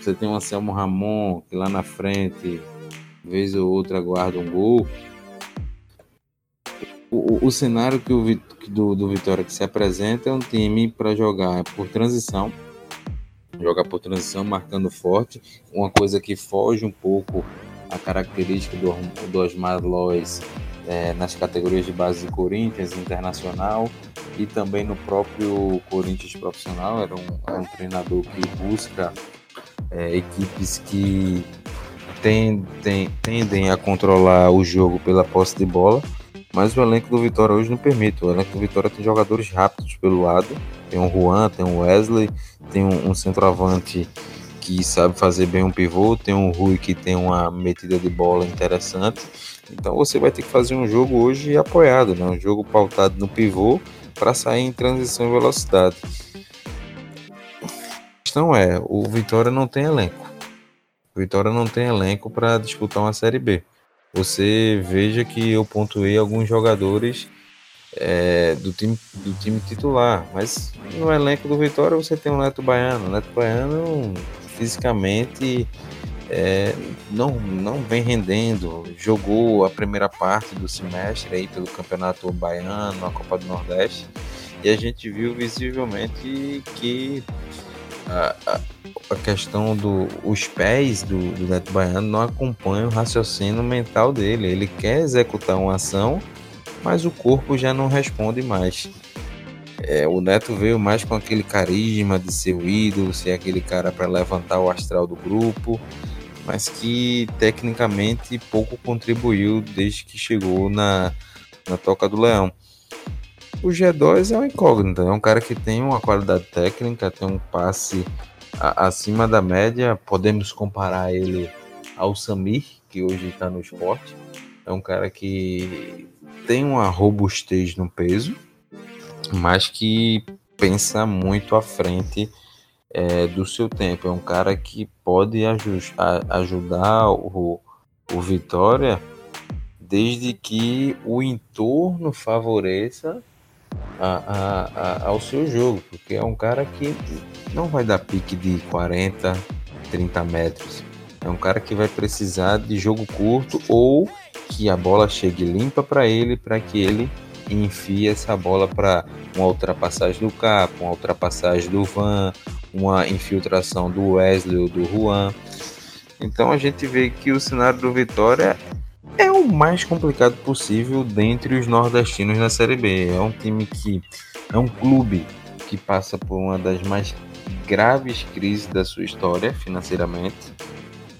Você tem um Anselmo Ramon, que lá na frente, vez ou outra, guarda um gol. O, o, cenário que o, do, do Vitória que se apresenta é um time para jogar por transição, jogar por transição, marcando forte, uma coisa que foge um pouco a característica do, do Osmar Lois é, nas categorias de base do Corinthians, Internacional e também no próprio Corinthians profissional. Era um, era um treinador que busca é, equipes que tem, tendem a controlar o jogo pela posse de bola. Mas o elenco do Vitória hoje não permite. O elenco do Vitória tem jogadores rápidos pelo lado. Tem o Juan, tem o Wesley, tem um, um centroavante que sabe fazer bem um pivô, tem um Rui que tem uma metida de bola interessante. Então você vai ter que fazer um jogo hoje apoiado, né? um jogo pautado no pivô para sair em transição e velocidade. A questão é, o Vitória não tem elenco. O Vitória não tem elenco para disputar uma Série B você veja que eu pontuei alguns jogadores é, do, time, do time titular. Mas no elenco do Vitória você tem o Neto Baiano. O Neto Baiano fisicamente é, não, não vem rendendo. Jogou a primeira parte do semestre aí pelo Campeonato Baiano, na Copa do Nordeste, e a gente viu visivelmente que a, a, questão dos do, pés do, do Neto Baiano não acompanham o raciocínio mental dele. Ele quer executar uma ação, mas o corpo já não responde mais. É, o Neto veio mais com aquele carisma de ser o ídolo, ser aquele cara para levantar o astral do grupo mas que tecnicamente pouco contribuiu desde que chegou na, na Toca do Leão. O G2 é um incógnito, é um cara que tem uma qualidade técnica, tem um passe a, acima da média. Podemos comparar ele ao Samir, que hoje está no esporte. É um cara que tem uma robustez no peso, mas que pensa muito à frente é, do seu tempo. É um cara que pode ajudar o, o Vitória desde que o entorno favoreça a, a, ao seu jogo, porque é um cara que não vai dar pique de 40, 30 metros. É um cara que vai precisar de jogo curto ou que a bola chegue limpa para ele, para que ele enfie essa bola para uma ultrapassagem do Capo, uma ultrapassagem do Van, uma infiltração do Wesley ou do Juan. Então a gente vê que o cenário do Vitória é o mais complicado possível dentre os nordestinos na Série B. É um time que é um clube que passa por uma das mais graves crises da sua história financeiramente.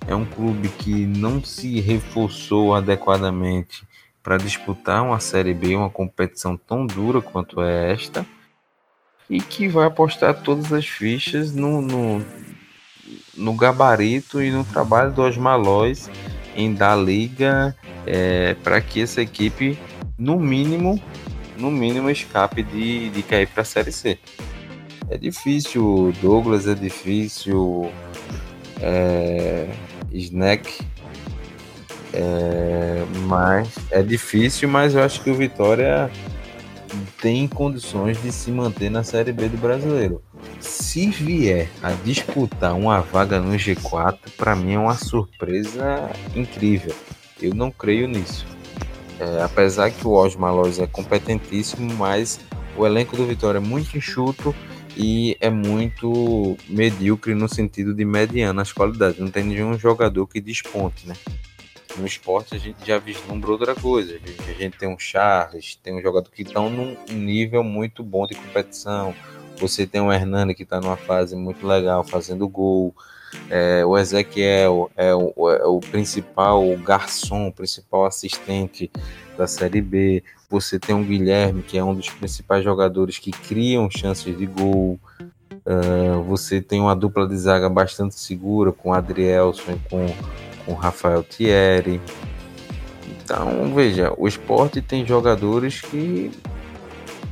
É um clube que não se reforçou adequadamente para disputar uma Série B, uma competição tão dura quanto é esta e que vai apostar todas as fichas no, no, no gabarito e no trabalho do Osmalóis em dar liga é, para que essa equipe, no mínimo, no mínimo escape de, de cair para a Série C. É difícil, Douglas, é difícil, é, Snack, é, mas é difícil, mas eu acho que o Vitória tem condições de se manter na Série B do Brasileiro. Se vier a disputar uma vaga no G4, para mim é uma surpresa incrível. Eu não creio nisso. É, apesar que o Osmar Lois é competentíssimo, mas o elenco do Vitória é muito enxuto e é muito medíocre no sentido de mediana as qualidades. Não tem nenhum jogador que desponte, né? No esporte a gente já vislumbra outra coisa. A gente tem um Charles, tem um jogador que estão num nível muito bom de competição. Você tem o Hernani que está numa fase muito legal, fazendo gol. É, o Ezequiel é o, é o principal garçom, o principal assistente da Série B. Você tem o Guilherme, que é um dos principais jogadores que criam chances de gol. Uh, você tem uma dupla de zaga bastante segura com o Adrielson e com com Rafael Thierry. Então, veja, o esporte tem jogadores que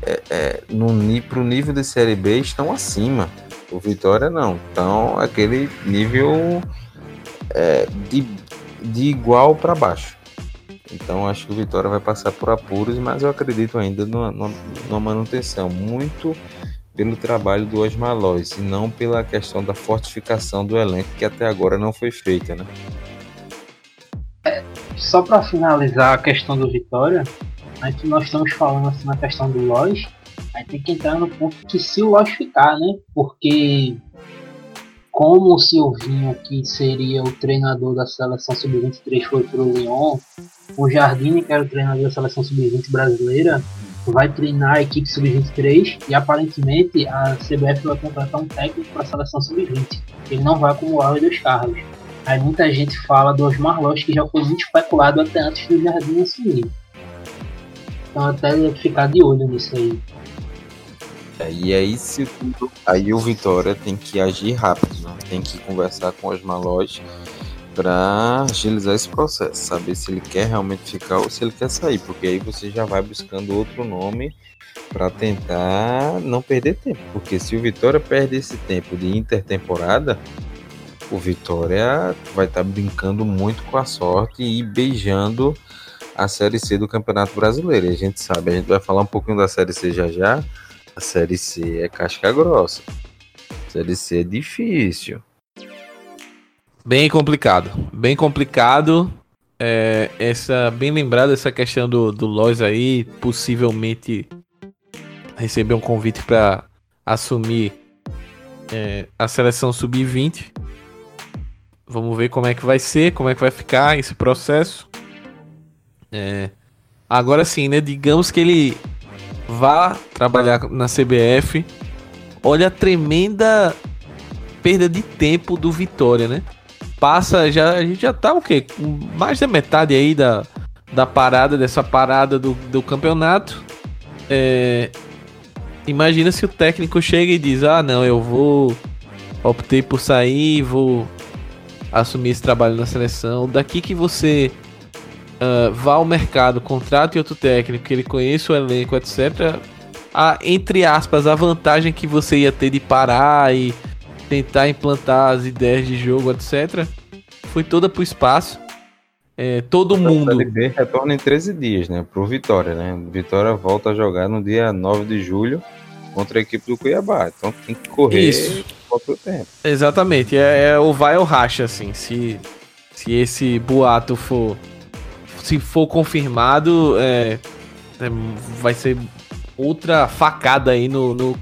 é, é, no, pro nível de Série B estão acima. O Vitória não. Então, aquele nível é, de, de igual para baixo. Então, acho que o Vitória vai passar por apuros, mas eu acredito ainda numa, manutenção. Muito pelo trabalho do Osmar Lois, e não pela questão da fortificação do elenco, que até agora não foi feita, né? Só para finalizar a questão do Vitória, aí que nós estamos falando assim na questão do Lois, aí tem que entrar no ponto que se o Lois ficar, né? Porque como o Silvinho, que seria o treinador da seleção sub-23, foi pro Lyon, o Jardine, que era o treinador da seleção sub-20 brasileira, vai treinar a equipe sub-23 e aparentemente a CBF vai contratar um técnico para a seleção sub-20. Ele não vai acumular os dois carros. Aí muita gente fala do Osmar Loss, que já foi muito especulado até antes do Jardim assumir. Então até ficar de olho nisso aí. É, e aí, se, aí o Vitória tem que agir rápido, né? tem que conversar com o Osmar Loss para agilizar esse processo, saber se ele quer realmente ficar ou se ele quer sair, porque aí você já vai buscando outro nome para tentar não perder tempo, porque se o Vitória perde esse tempo de intertemporada, o Vitória vai estar tá brincando muito com a sorte e beijando a Série C do Campeonato Brasileiro. E a gente sabe, a gente vai falar um pouquinho da Série C já já. A Série C é casca grossa. A Série C é difícil. Bem complicado. Bem complicado. É, essa Bem lembrado essa questão do, do Lois aí, possivelmente receber um convite para assumir é, a seleção sub-20. Vamos ver como é que vai ser, como é que vai ficar esse processo. É, agora sim, né? Digamos que ele vá trabalhar na CBF. Olha a tremenda perda de tempo do Vitória, né? Passa, já, a gente já tá o quê? Mais da metade aí da, da parada, dessa parada do, do campeonato. É, imagina se o técnico chega e diz: Ah, não, eu vou. Optei por sair, vou assumir esse trabalho na seleção. Daqui que você uh, vá ao mercado, contrate outro técnico, que ele conheça o elenco, etc. A, entre aspas, a vantagem que você ia ter de parar e tentar implantar as ideias de jogo, etc. Foi toda pro espaço. É, todo mundo. Série B retorna em 13 dias, né? Pro Vitória, né? Vitória volta a jogar no dia 9 de julho contra a equipe do Cuiabá. Então tem que correr Isso. O tempo. Exatamente. É, é, o vai ou racha, assim. Se, se esse boato for. Se for confirmado, é, é, vai ser outra facada aí no, no,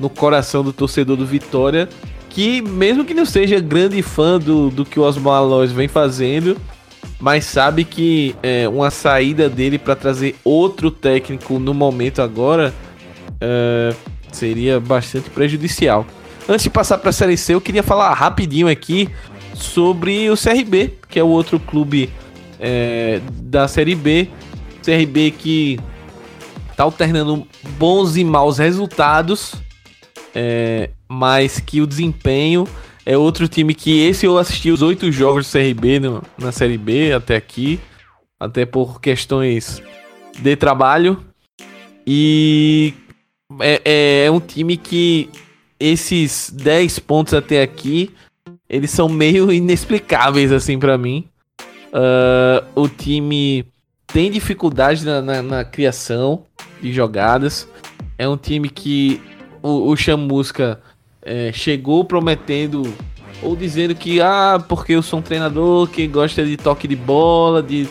no coração do torcedor do Vitória. Que, mesmo que não seja grande fã do, do que o Osmar Lois vem fazendo, mas sabe que é, uma saída dele para trazer outro técnico no momento agora é, seria bastante prejudicial. Antes de passar para a Série C, eu queria falar rapidinho aqui sobre o CRB, que é o outro clube é, da Série B. CRB que tá alternando bons e maus resultados, é, mas que o desempenho é outro time que esse eu assisti os oito jogos do CRB no, na Série B até aqui, até por questões de trabalho. E é, é, é um time que esses 10 pontos até aqui, eles são meio inexplicáveis assim para mim. Uh, o time tem dificuldade na, na, na, criação de jogadas. É um time que o, o Chamusca é, chegou prometendo ou dizendo que ah, porque eu sou um treinador que gosta de toque de bola, de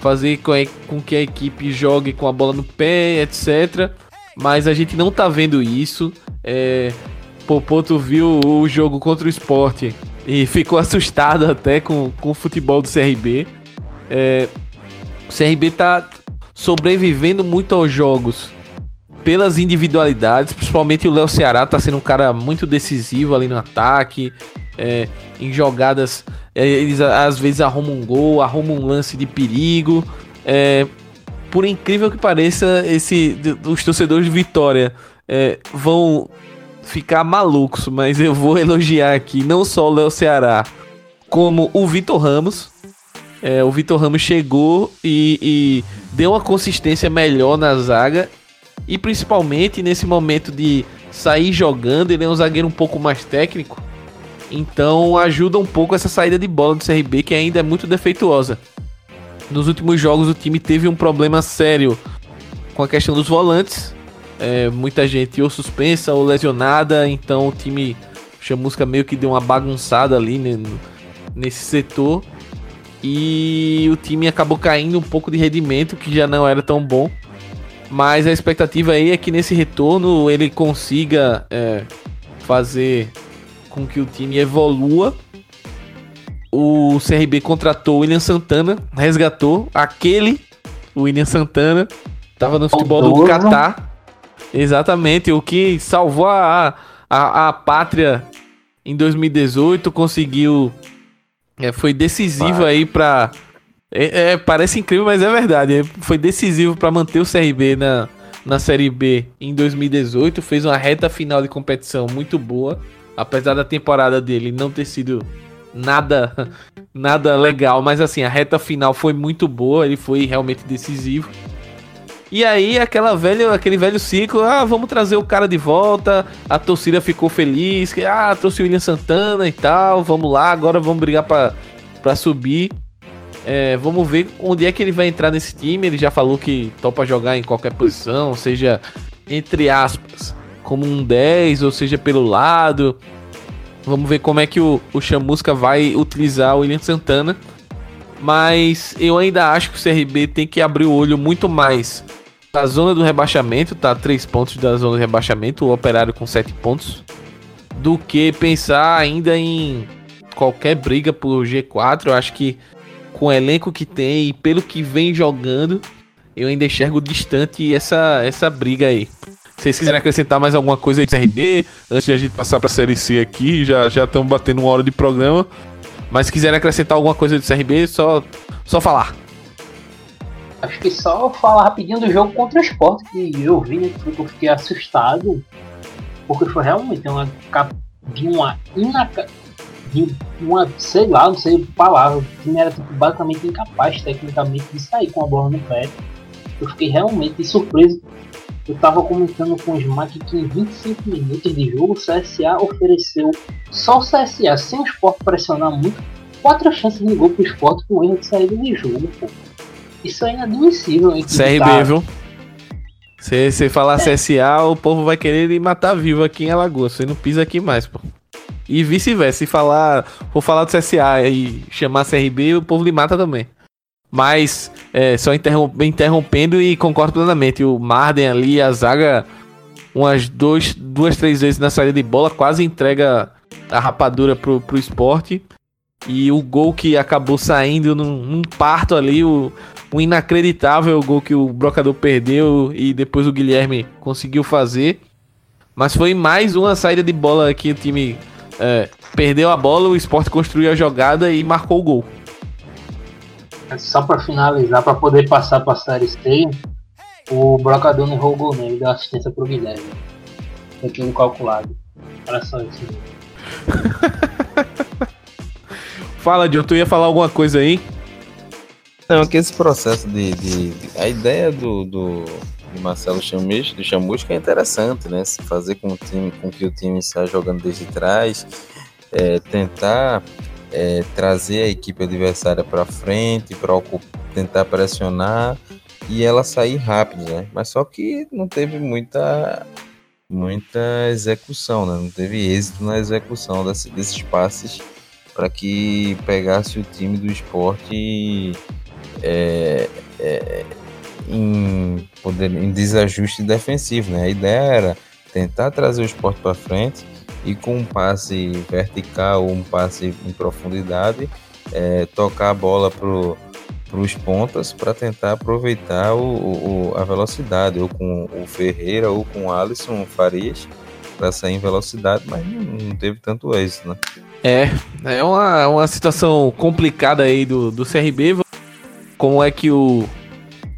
fazer com, com que a equipe jogue com a bola no pé, etc. Mas a gente não tá vendo isso. É, Popoto viu o jogo contra o esporte e ficou assustado até com, com o futebol do CRB. É, o CRB tá sobrevivendo muito aos jogos pelas individualidades, principalmente o Léo Ceará tá sendo um cara muito decisivo ali no ataque, é, em jogadas, é, eles às vezes arrumam um gol, arrumam um lance de perigo. É, por incrível que pareça, esse, os torcedores de Vitória é, vão ficar malucos, mas eu vou elogiar aqui não só o Léo Ceará, como o Vitor Ramos. É, o Vitor Ramos chegou e, e deu uma consistência melhor na zaga e principalmente nesse momento de sair jogando, ele é um zagueiro um pouco mais técnico. Então ajuda um pouco essa saída de bola do CRB que ainda é muito defeituosa. Nos últimos jogos o time teve um problema sério com a questão dos volantes. É, muita gente ou suspensa ou lesionada, então o time Chamusca meio que deu uma bagunçada ali né, nesse setor. E o time acabou caindo um pouco de rendimento, que já não era tão bom. Mas a expectativa aí é que nesse retorno ele consiga é, fazer com que o time evolua. O CRB contratou o William Santana, resgatou aquele William Santana, estava no futebol do Catar. Exatamente, o que salvou a, a, a pátria em 2018, conseguiu. É, foi decisivo Vai. aí para é, é, parece incrível, mas é verdade. Foi decisivo para manter o CRB na, na Série B em 2018. Fez uma reta final de competição muito boa. Apesar da temporada dele não ter sido nada nada legal, mas assim, a reta final foi muito boa, ele foi realmente decisivo. E aí aquela velha, aquele velho ciclo, ah, vamos trazer o cara de volta. A torcida ficou feliz, que ah, trouxe o William Santana e tal, vamos lá, agora vamos brigar para subir. É, vamos ver onde é que ele vai entrar nesse time. Ele já falou que topa jogar em qualquer posição, seja entre aspas, como um 10, ou seja pelo lado. Vamos ver como é que o, o Chamusca vai utilizar o William Santana. Mas eu ainda acho que o CRB tem que abrir o olho muito mais na zona do rebaixamento, tá? 3 pontos da zona do rebaixamento, o operário com 7 pontos. Do que pensar ainda em qualquer briga por G4. Eu acho que com o elenco que tem e pelo que vem jogando, eu ainda enxergo distante essa, essa briga aí. Se vocês quiserem acrescentar mais alguma coisa aí de antes de a gente passar pra Série C aqui, já estamos batendo uma hora de programa. Mas se quiserem acrescentar alguma coisa do CRB, só, só falar. Acho que só falar rapidinho do jogo contra o Sport, que eu vi, né, que eu fiquei assustado, porque foi realmente uma de uma inaca, de uma, sei lá, não sei palavra, o time era tipo, basicamente incapaz tecnicamente de sair com a bola no pé. Eu fiquei realmente surpreso eu tava comentando com o Smack que em 25 minutos de jogo o CSA ofereceu só o CSA, sem o Sport pressionar muito, quatro chances de gol pro Sport com erro de saída de jogo, pô. Isso é inadmissível. CRB, viu? Se você falar é. CSA, o povo vai querer me matar vivo aqui em Alagoas. Você não pisa aqui mais, pô. E vice-versa. Se falar, for falar do CSA e chamar CRB, o povo lhe mata também. Mas, é, só interrompendo e concordo plenamente. O Marden ali, a zaga, umas dois, duas, três vezes na saída de bola, quase entrega a rapadura pro, pro esporte. E o gol que acabou saindo num, num parto ali, o, o, inacreditável gol que o Brocador perdeu e depois o Guilherme conseguiu fazer. Mas foi mais uma saída de bola que o time é, perdeu a bola, o esporte construiu a jogada e marcou o gol. Só para finalizar, para poder passar para a série C, o Brocador não errou o gol nele, deu assistência pro Guilherme. Aquilo calculado. Olha só isso. Fala, John, tu ia falar alguma coisa aí? Não, que esse processo de. de, de a ideia do, do Marcelo Chamus, do Chamusca é interessante, né? Se fazer com, o time, com que o time está jogando desde trás, é, tentar é, trazer a equipe adversária para frente, para tentar pressionar e ela sair rápido, né? Mas só que não teve muita muita execução, né? Não teve êxito na execução desse, desses passes para que pegasse o time do esporte é, é, em, poder, em desajuste defensivo, né? A ideia era tentar trazer o esporte para frente e com um passe vertical ou um passe em profundidade, é, tocar a bola para os pontas para tentar aproveitar o, o, a velocidade, ou com o Ferreira ou com o Alisson Farias para sair em velocidade, mas não, não, teve tanto êxito, né? É, é uma, uma situação complicada aí do, do CRB. Como é que o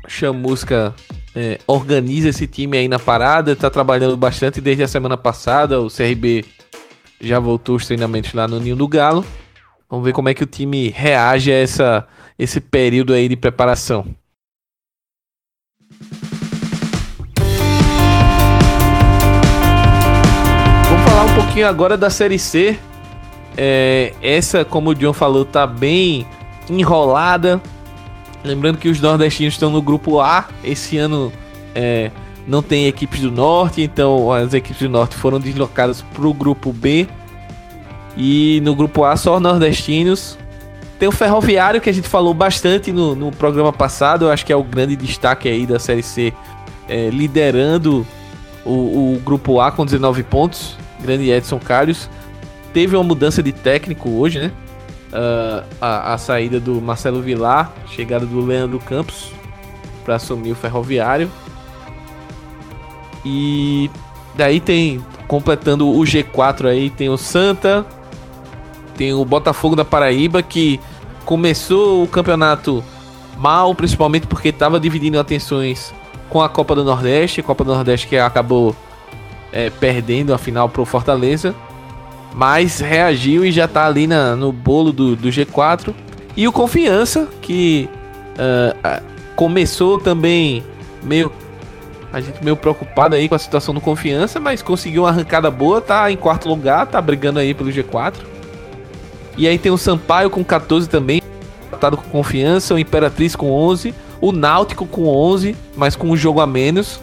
Chamusca é, organiza esse time aí na parada, tá trabalhando bastante desde a semana passada. O CRB já voltou os treinamentos lá no Ninho do Galo. Vamos ver como é que o time reage a essa, esse período aí de preparação. Vamos falar um pouquinho agora da Série C. É, essa, como o John falou, tá bem enrolada. Lembrando que os nordestinos estão no grupo A. Esse ano é, não tem equipes do norte, então as equipes do norte foram deslocadas para o grupo B. E no grupo A só nordestinos. Tem o Ferroviário, que a gente falou bastante no, no programa passado. Eu acho que é o grande destaque aí da Série C, é, liderando o, o, grupo A com 19 pontos. Grande Edson Carlos. Teve uma mudança de técnico hoje, né? uh, a, a, saída do Marcelo Vilar, chegada do Leandro Campos para assumir o Ferroviário. E daí tem, completando o G4 aí, tem o Santa, tem o Botafogo da Paraíba que começou o campeonato mal, principalmente porque estava dividindo atenções com a Copa do Nordeste, Copa do Nordeste que acabou é, perdendo a final para o Fortaleza mas reagiu e já tá ali na, no bolo do, do G4. E o Confiança, que uh, começou também meio. A gente meio preocupado aí com a situação do Confiança, mas conseguiu uma arrancada boa, tá em quarto lugar, tá brigando aí pelo G4. E aí tem o Sampaio com 14 também, empatado com confiança, o Imperatriz com 11, o Náutico com 11, mas com um jogo a menos,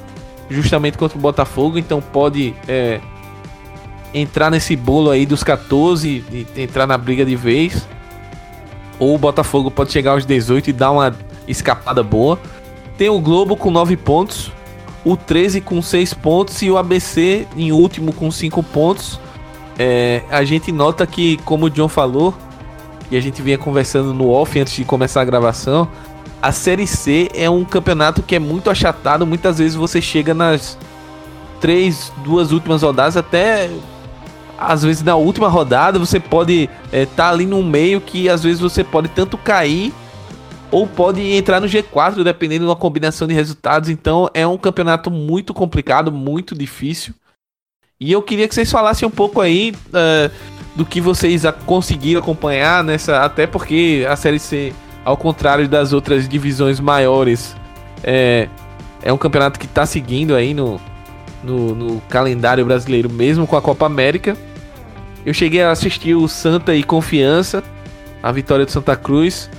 justamente contra o Botafogo, então pode é, entrar nesse bolo aí dos 14 e entrar na briga de vez. Ou o Botafogo pode chegar aos 18 e dar uma escapada boa. Tem o Globo com 9 pontos, o 13 com 6 pontos e o ABC em último com 5 pontos. É, a gente nota que, como o John falou, e a gente vinha conversando no off antes de começar a gravação, a Série C é um campeonato que é muito achatado. Muitas vezes você chega nas três, duas últimas rodadas, até às vezes na última rodada você pode estar é, tá ali no meio que às vezes você pode tanto cair ou pode entrar no G4 dependendo da combinação de resultados. Então é um campeonato muito complicado, muito difícil. E eu queria que vocês falassem um pouco aí uh, do que vocês conseguiram acompanhar nessa, até porque a série C, ao contrário das outras divisões maiores, é, é um campeonato que está seguindo aí no, no, no calendário brasileiro, mesmo com a Copa América. Eu cheguei a assistir o Santa e Confiança, a vitória do Santa Cruz.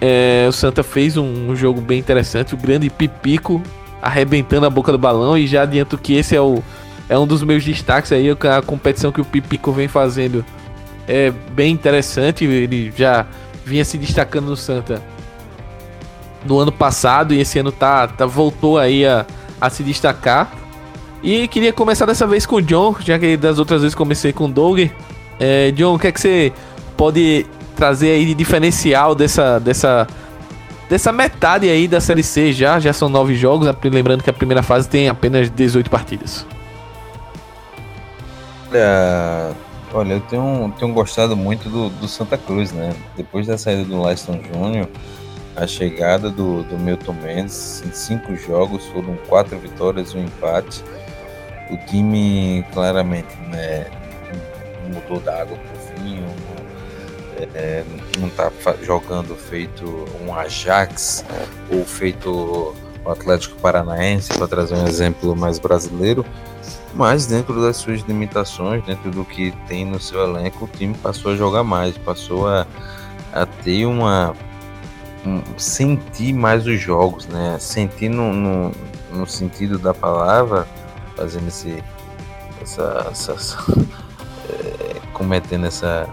É, o Santa fez um, um, jogo bem interessante, o grande Pipico arrebentando a boca do balão. E já adianto que esse é, o, é um dos meus destaques aí, a competição que o Pipico vem fazendo é bem interessante. Ele já vinha se destacando no Santa no ano passado e esse ano tá, tá voltou aí a, a se destacar. E queria começar dessa vez com o John, já que das outras vezes comecei com o Doug. É, John, o que é que você pode trazer aí de diferencial dessa, dessa, dessa metade aí da Série C já? Já são nove jogos, lembrando que a primeira fase tem apenas 18 partidas. Olha, olha eu tenho, tenho gostado muito do, do Santa Cruz, né? Depois da saída do Leston Júnior, a chegada do, do Milton Mendes em cinco jogos foram quatro vitórias e um empate o time claramente né, mudou da água pro vinho, é, não está jogando feito um Ajax ou feito o Atlético Paranaense, para trazer um exemplo mais brasileiro, mas dentro das suas limitações, dentro do que tem no seu elenco, o time passou a jogar mais, passou a, a ter uma. Um, sentir mais os jogos, né? Sentir no, no, no sentido da palavra fazendo esse. essa. essa, essa é, cometendo essa.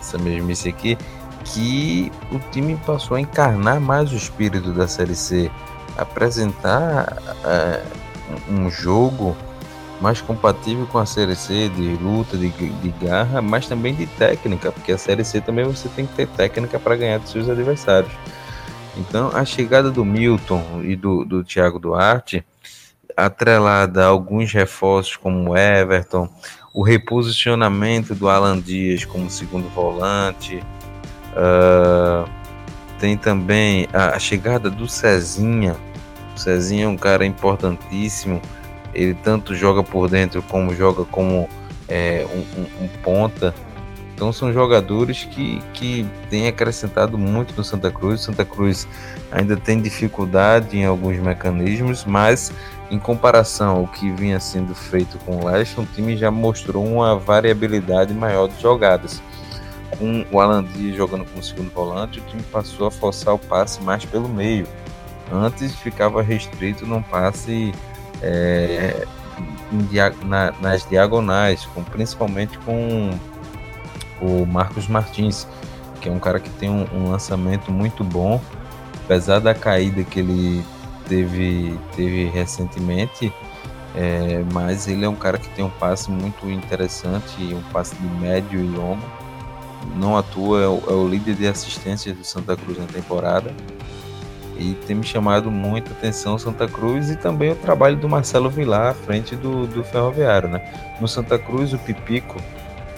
essa mesmice aqui, que o time passou a encarnar mais o espírito da Série C, apresentar é, um jogo mais compatível com a Série C de luta, de, de garra, mas também de técnica, porque a Série C também você tem que ter técnica para ganhar dos seus adversários. Então, a chegada do Milton e do, do Thiago Duarte atrelada a alguns reforços como o Everton, o reposicionamento do Alan Dias como segundo volante, uh, tem também a, a, chegada do Cezinha. O Cezinha é um cara importantíssimo, ele tanto joga por dentro como joga como é, um, um, um ponta. Então são jogadores que, que têm acrescentado muito no Santa Cruz. Santa Cruz ainda tem dificuldade em alguns mecanismos, mas em comparação ao que vinha sendo feito com o Leste, o time já mostrou uma variabilidade maior de jogadas. Com o Alan Dias jogando como segundo volante, o time passou a forçar o passe mais pelo meio. Antes ficava restrito num passe é, na, nas diagonais, com, principalmente com o Marcos Martins, que é um cara que tem um, um lançamento muito bom, apesar da caída que ele teve, teve recentemente, é, mas ele é um cara que tem um passe muito interessante, um passe de médio e longo. Não atua, é o, é o líder de assistência do Santa Cruz na temporada. E tem me chamado muita atenção Santa Cruz e também o trabalho do Marcelo Vilar à frente do, do Ferroviário. Né? No Santa Cruz, o Pipico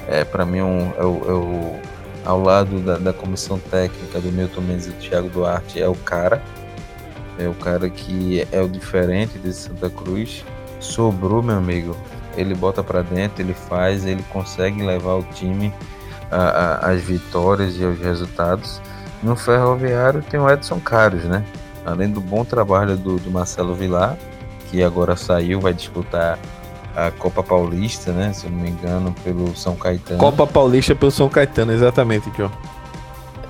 é para mim um, é, o, é o, ao lado da, da, comissão técnica do Milton Mendes e do Thiago Duarte é o cara é o cara que é o diferente de Santa Cruz sobrou meu amigo ele bota para dentro ele faz ele consegue levar o time às vitórias e aos resultados no Ferroviário tem o Edson Carlos né além do bom trabalho do, do Marcelo Vilar que agora saiu vai disputar a Copa Paulista, né? Se eu não me engano, pelo São Caetano. Copa Paulista pelo São Caetano, exatamente, Tio.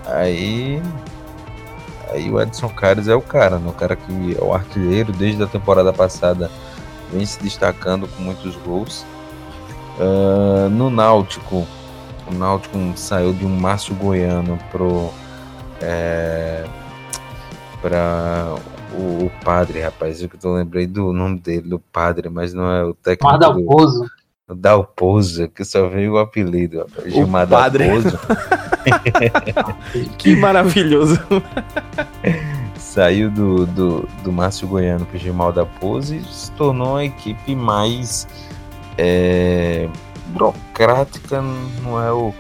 Aí Aí o Edson Cares é o cara, né? o cara que é o artilheiro desde a temporada passada, vem se destacando com muitos gols. Uh, no Náutico, o Náutico saiu de um Márcio Goiano pro é, para o, o, padre, rapaz. Eu que eu lembrei do nome dele, do padre, mas não é o técnico. Madalpozo. Do, Dalpozo, que só veio o apelido, rapaz. O padre. que maravilhoso. Saiu do, do, do Márcio Goiano pro Gilmar Dalpozo e se tornou uma equipe mais é, burocrática, não é o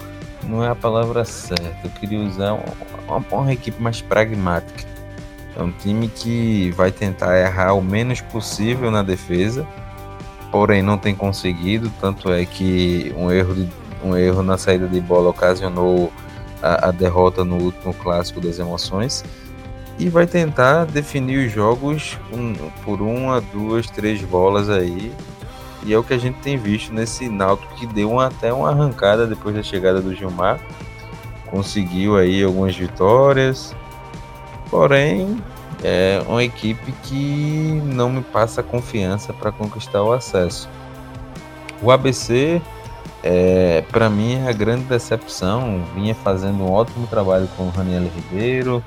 não é a palavra certa. Eu queria usar uma, uma, equipe mais pragmática. É um time que vai tentar errar o menos possível na defesa, porém não tem conseguido. Tanto é que um erro, de, um erro na saída de bola ocasionou a, a derrota no último clássico das emoções. E vai tentar definir os jogos um, por uma, duas, três bolas aí e é o que a gente tem visto nesse Náutico que deu uma, até uma arrancada depois da chegada do Gilmar. Conseguiu aí algumas vitórias. Porém, é uma equipe que não me passa confiança para conquistar o acesso. O ABC, é, para mim, é a grande decepção. Vinha fazendo um ótimo trabalho com o Raniel Ribeiro.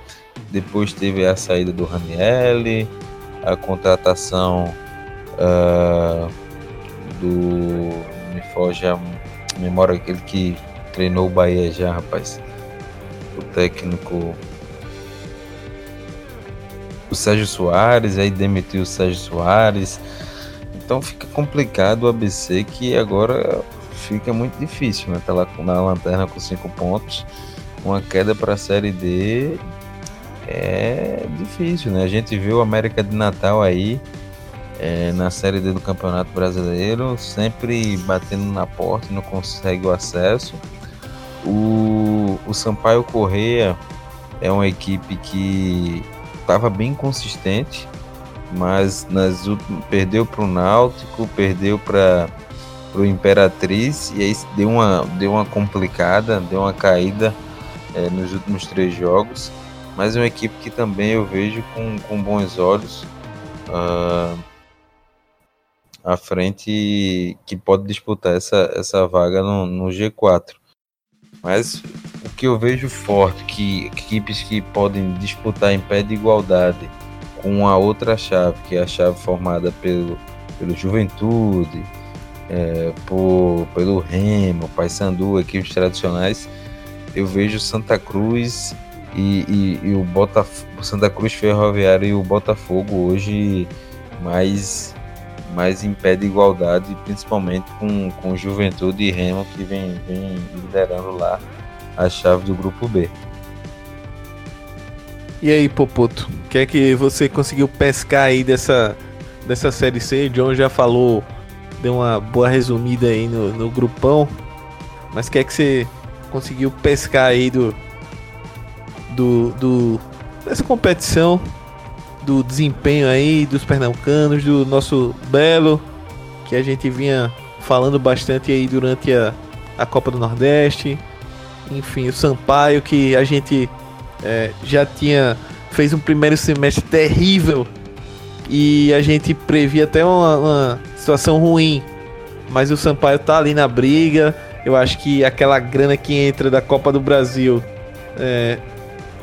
Depois teve a saída do Raniel, a contratação uh, do. Me foge a memória aquele que treinou o Bahia já, rapaz. O técnico. O Sérgio Soares, aí demitiu o Sérgio Soares. Então fica complicado o ABC que agora fica muito difícil, né? Tá lá na lanterna com cinco pontos. Uma queda para a Série D é difícil, né? A gente viu o América de Natal aí é, na Série D do Campeonato Brasileiro, sempre batendo na porta não consegue o acesso. O, o Sampaio Correia é uma equipe que estava bem consistente, mas nas perdeu para o Náutico, perdeu para o Imperatriz e aí deu uma, deu uma complicada, deu uma caída é, nos últimos três jogos. Mas é uma equipe que também eu vejo com, com bons olhos. Uh, à frente que pode disputar essa, essa vaga no, no G4. Mas o que eu vejo forte, que equipes que podem disputar em pé de igualdade com a outra chave, que é a chave formada pelo, pelo Juventude, é, por, pelo Remo, Paysandu, equipes tradicionais, eu vejo Santa Cruz e, e, e o Botafogo, Santa Cruz Ferroviário e o Botafogo hoje mais mas impede igualdade, principalmente com, com Juventude e Remo, que vem, vem liderando lá a chave do grupo B. E aí, Popoto, o que é que você conseguiu pescar aí dessa, dessa Série C? John já falou, deu uma boa resumida aí no, no grupão, mas o que é que você conseguiu pescar aí do, do, do dessa competição do desempenho aí dos pernambucanos, do nosso Belo, que a gente vinha falando bastante aí durante a, a Copa do Nordeste. Enfim, o Sampaio, que a gente é, já tinha fez um primeiro semestre terrível e a gente previa até uma, uma, situação ruim. Mas o Sampaio tá ali na briga. Eu acho que aquela grana que entra da Copa do Brasil é,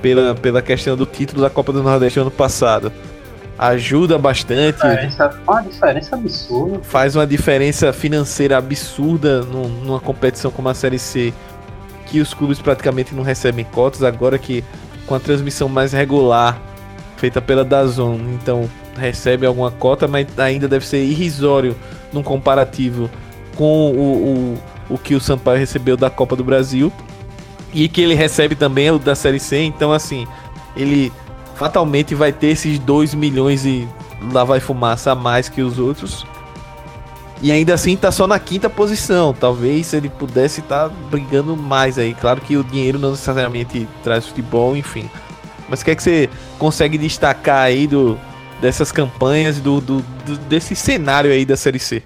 pela, pela questão do título da Copa do Nordeste ano passado. Ajuda bastante. Diferença, uma diferença absurda. Faz uma diferença financeira absurda numa competição como a Série C, que os clubes praticamente não recebem cotas, agora que com a transmissão mais regular, feita pela Dazon, então recebe alguma cota, mas ainda deve ser irrisório num comparativo com o, o, o que o Sampaio recebeu da Copa do Brasil e que ele recebe também o da Série C, então assim, ele fatalmente vai ter esses 2 milhões e lá vai fumaça a mais que os outros. E ainda assim tá só na quinta posição. Talvez ele pudesse estar tá brigando mais aí. Claro que o dinheiro não necessariamente traz futebol, enfim. Mas o que é que você consegue destacar aí do, dessas campanhas, do, do, do desse cenário aí da Série C?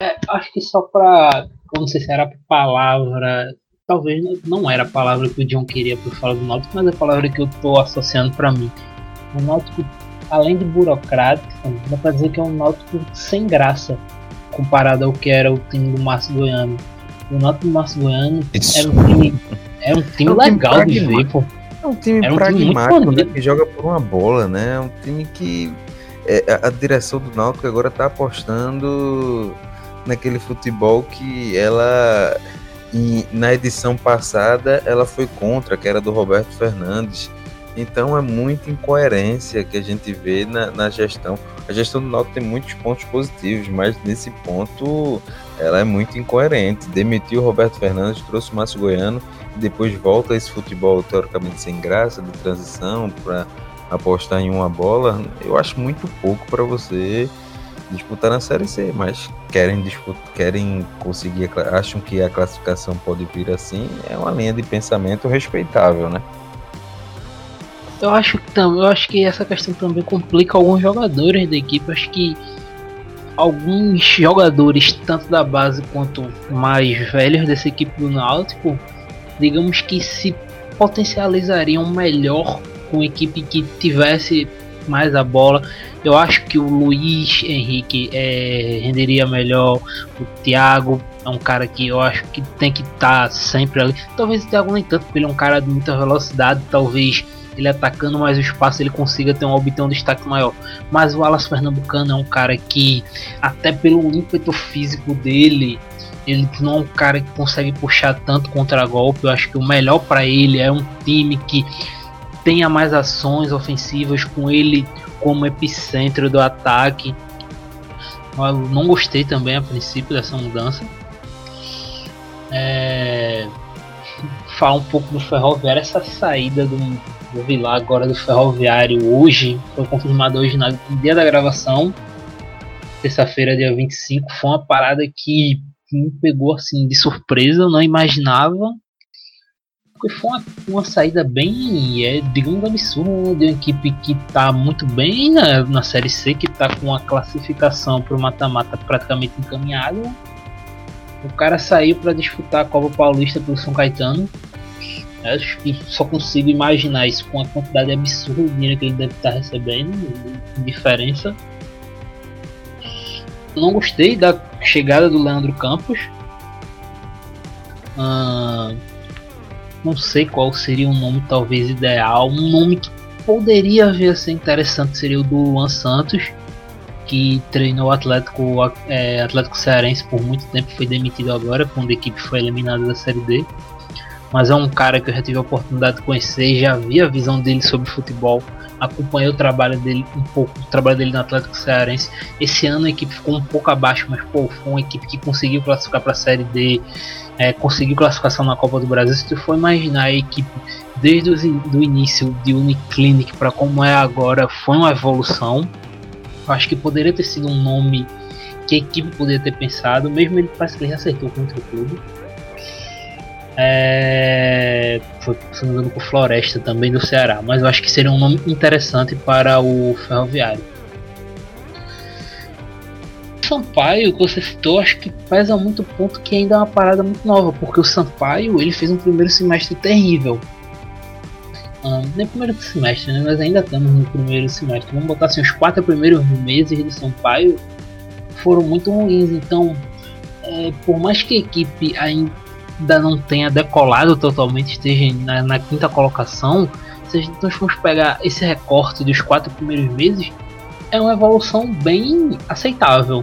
É, acho que só pra. Não sei se era palavra talvez não era a palavra que o John queria para falar do Náutico, mas é a palavra que eu estou associando para mim. O Náutico, além de burocrático, dá para dizer que é um Náutico sem graça comparado ao que era o time do Márcio Goiano. O Náutico do Márcio Goiano era um time, era um time legal de ver, pô. É um time era um pragmático, time né, que joga por uma bola, né? É um time que é, a, a direção do Náutico agora está apostando naquele futebol que ela e na edição passada ela foi contra, que era do Roberto Fernandes. Então é muita incoerência que a gente vê na, na gestão. A gestão do Náutico tem muitos pontos positivos, mas nesse ponto ela é muito incoerente. Demitiu o Roberto Fernandes, trouxe o Márcio Goiano e depois volta esse futebol teoricamente sem graça, de transição, para apostar em uma bola. Eu acho muito pouco para você disputar na Série C, mas querem disputar, querem conseguir, acham que a classificação pode vir assim, é uma linha de pensamento respeitável, né? Eu acho que eu acho que essa questão também complica alguns jogadores da equipe. Acho que alguns jogadores, tanto da base quanto mais velhos dessa equipe do Náutico, digamos que se potencializariam melhor com equipe que tivesse mais a bola. Eu acho que o Luiz Henrique é, renderia melhor. O Thiago é um cara que eu acho que tem que estar tá sempre ali. Talvez o Thiago nem tanto, porque ele é um cara de muita velocidade. Talvez ele atacando mais o espaço ele consiga ter um obter um destaque maior. Mas o Alas Pernambucano é um cara que, até pelo ímpeto físico dele, ele não é um cara que consegue puxar tanto contra-golpe. Eu acho que o melhor para ele é um time que tenha mais ações ofensivas com ele como epicentro do ataque. Eu não gostei também a princípio dessa mudança. É... Falar um pouco do Ferroviário, essa saída do, do Vilar agora do Ferroviário hoje, foi confirmado hoje no dia da gravação, terça-feira, dia 25, foi uma parada que me pegou assim de surpresa, eu não imaginava. Porque foi uma, uma saída bem, é, digamos, absurda. De uma equipe que está muito bem na, na Série C, que está com a classificação para o mata-mata praticamente encaminhada. O cara saiu para disputar a Copa Paulista pelo São Caetano. Acho que só consigo imaginar isso com a quantidade absurda de dinheiro que ele deve estar recebendo, diferença. Não gostei da chegada do Leandro Campos. Ah, não sei qual seria um nome talvez ideal. Um nome que poderia ser interessante seria o do Luan Santos, que treinou o Atlético, é, Atlético Cearense por muito tempo, foi demitido agora quando a equipe foi eliminada da Série D. Mas é um cara que eu já tive a oportunidade de conhecer, já vi a visão dele sobre futebol, acompanhei o trabalho dele um pouco, o trabalho dele no Atlético Cearense. Esse ano a equipe ficou um pouco abaixo, mas pô, foi uma equipe que conseguiu classificar para a Série D, é, conseguiu classificação na Copa do Brasil, se tu for imaginar a equipe desde o início de Uniclinic para como é agora, foi uma evolução. Eu acho que poderia ter sido um nome que a equipe poderia ter pensado, mesmo ele parece que ele acertou contra o clube. É, foi funcionando com Floresta também do Ceará, mas eu acho que seria um nome interessante para o Ferroviário. Sampaio, que você citou, acho que pesa muito ponto que ainda é uma parada muito nova, porque o Sampaio ele fez um primeiro semestre terrível. Um, nem primeiro semestre, né? Mas ainda estamos no primeiro semestre. Vamos botar assim, os quatro primeiros meses de Sampaio foram muito ruins. Então, é, por mais que a equipe ainda não tenha decolado totalmente, esteja na, na quinta colocação, se a gente nós formos pegar esse recorte dos quatro primeiros meses, é uma evolução bem aceitável.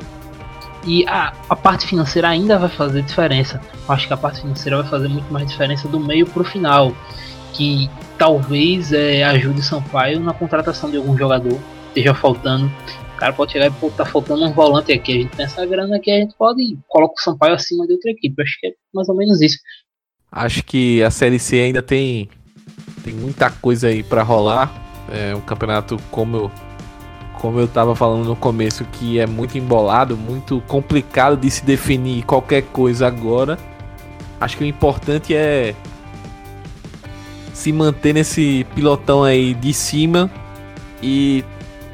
E a, a parte financeira ainda vai fazer diferença. Acho que a parte financeira vai fazer muito mais diferença do meio para o final. Que talvez é, ajude Sampaio na contratação de algum jogador. Esteja faltando. Cara pode chegar e pô, tá faltando um volante aqui. A gente tem essa grana aqui, a gente pode colocar o Sampaio acima de outra equipe. Acho que é mais ou menos isso. Acho que a Série C ainda tem, tem muita coisa aí para rolar. É um campeonato, como eu como eu estava falando no começo, que é muito embolado, muito complicado de se definir qualquer coisa agora. Acho que o importante é se manter nesse pilotão aí de cima e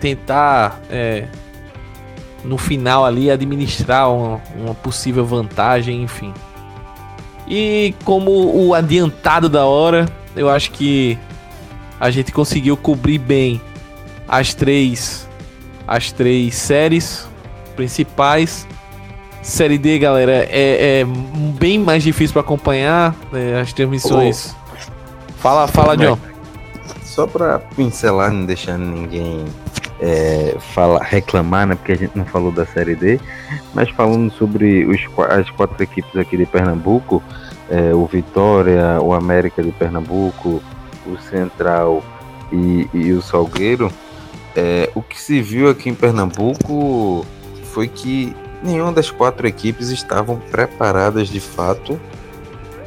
tentar é, no final ali administrar uma, uma possível vantagem, enfim. E como o adiantado da hora, eu acho que a gente conseguiu cobrir bem as três as três séries principais. Série D, galera, é, é bem mais difícil para acompanhar né, as transmissões. Oh. Fala, fala, John. Só para pincelar, não deixando ninguém é, fala, reclamar, né? Porque a gente não falou da Série D, mas falando sobre os, as quatro equipes aqui de Pernambuco, é, o Vitória, o América de Pernambuco, o Central e, e o Salgueiro, é, o que se viu aqui em Pernambuco foi que nenhuma das quatro equipes estavam preparadas de fato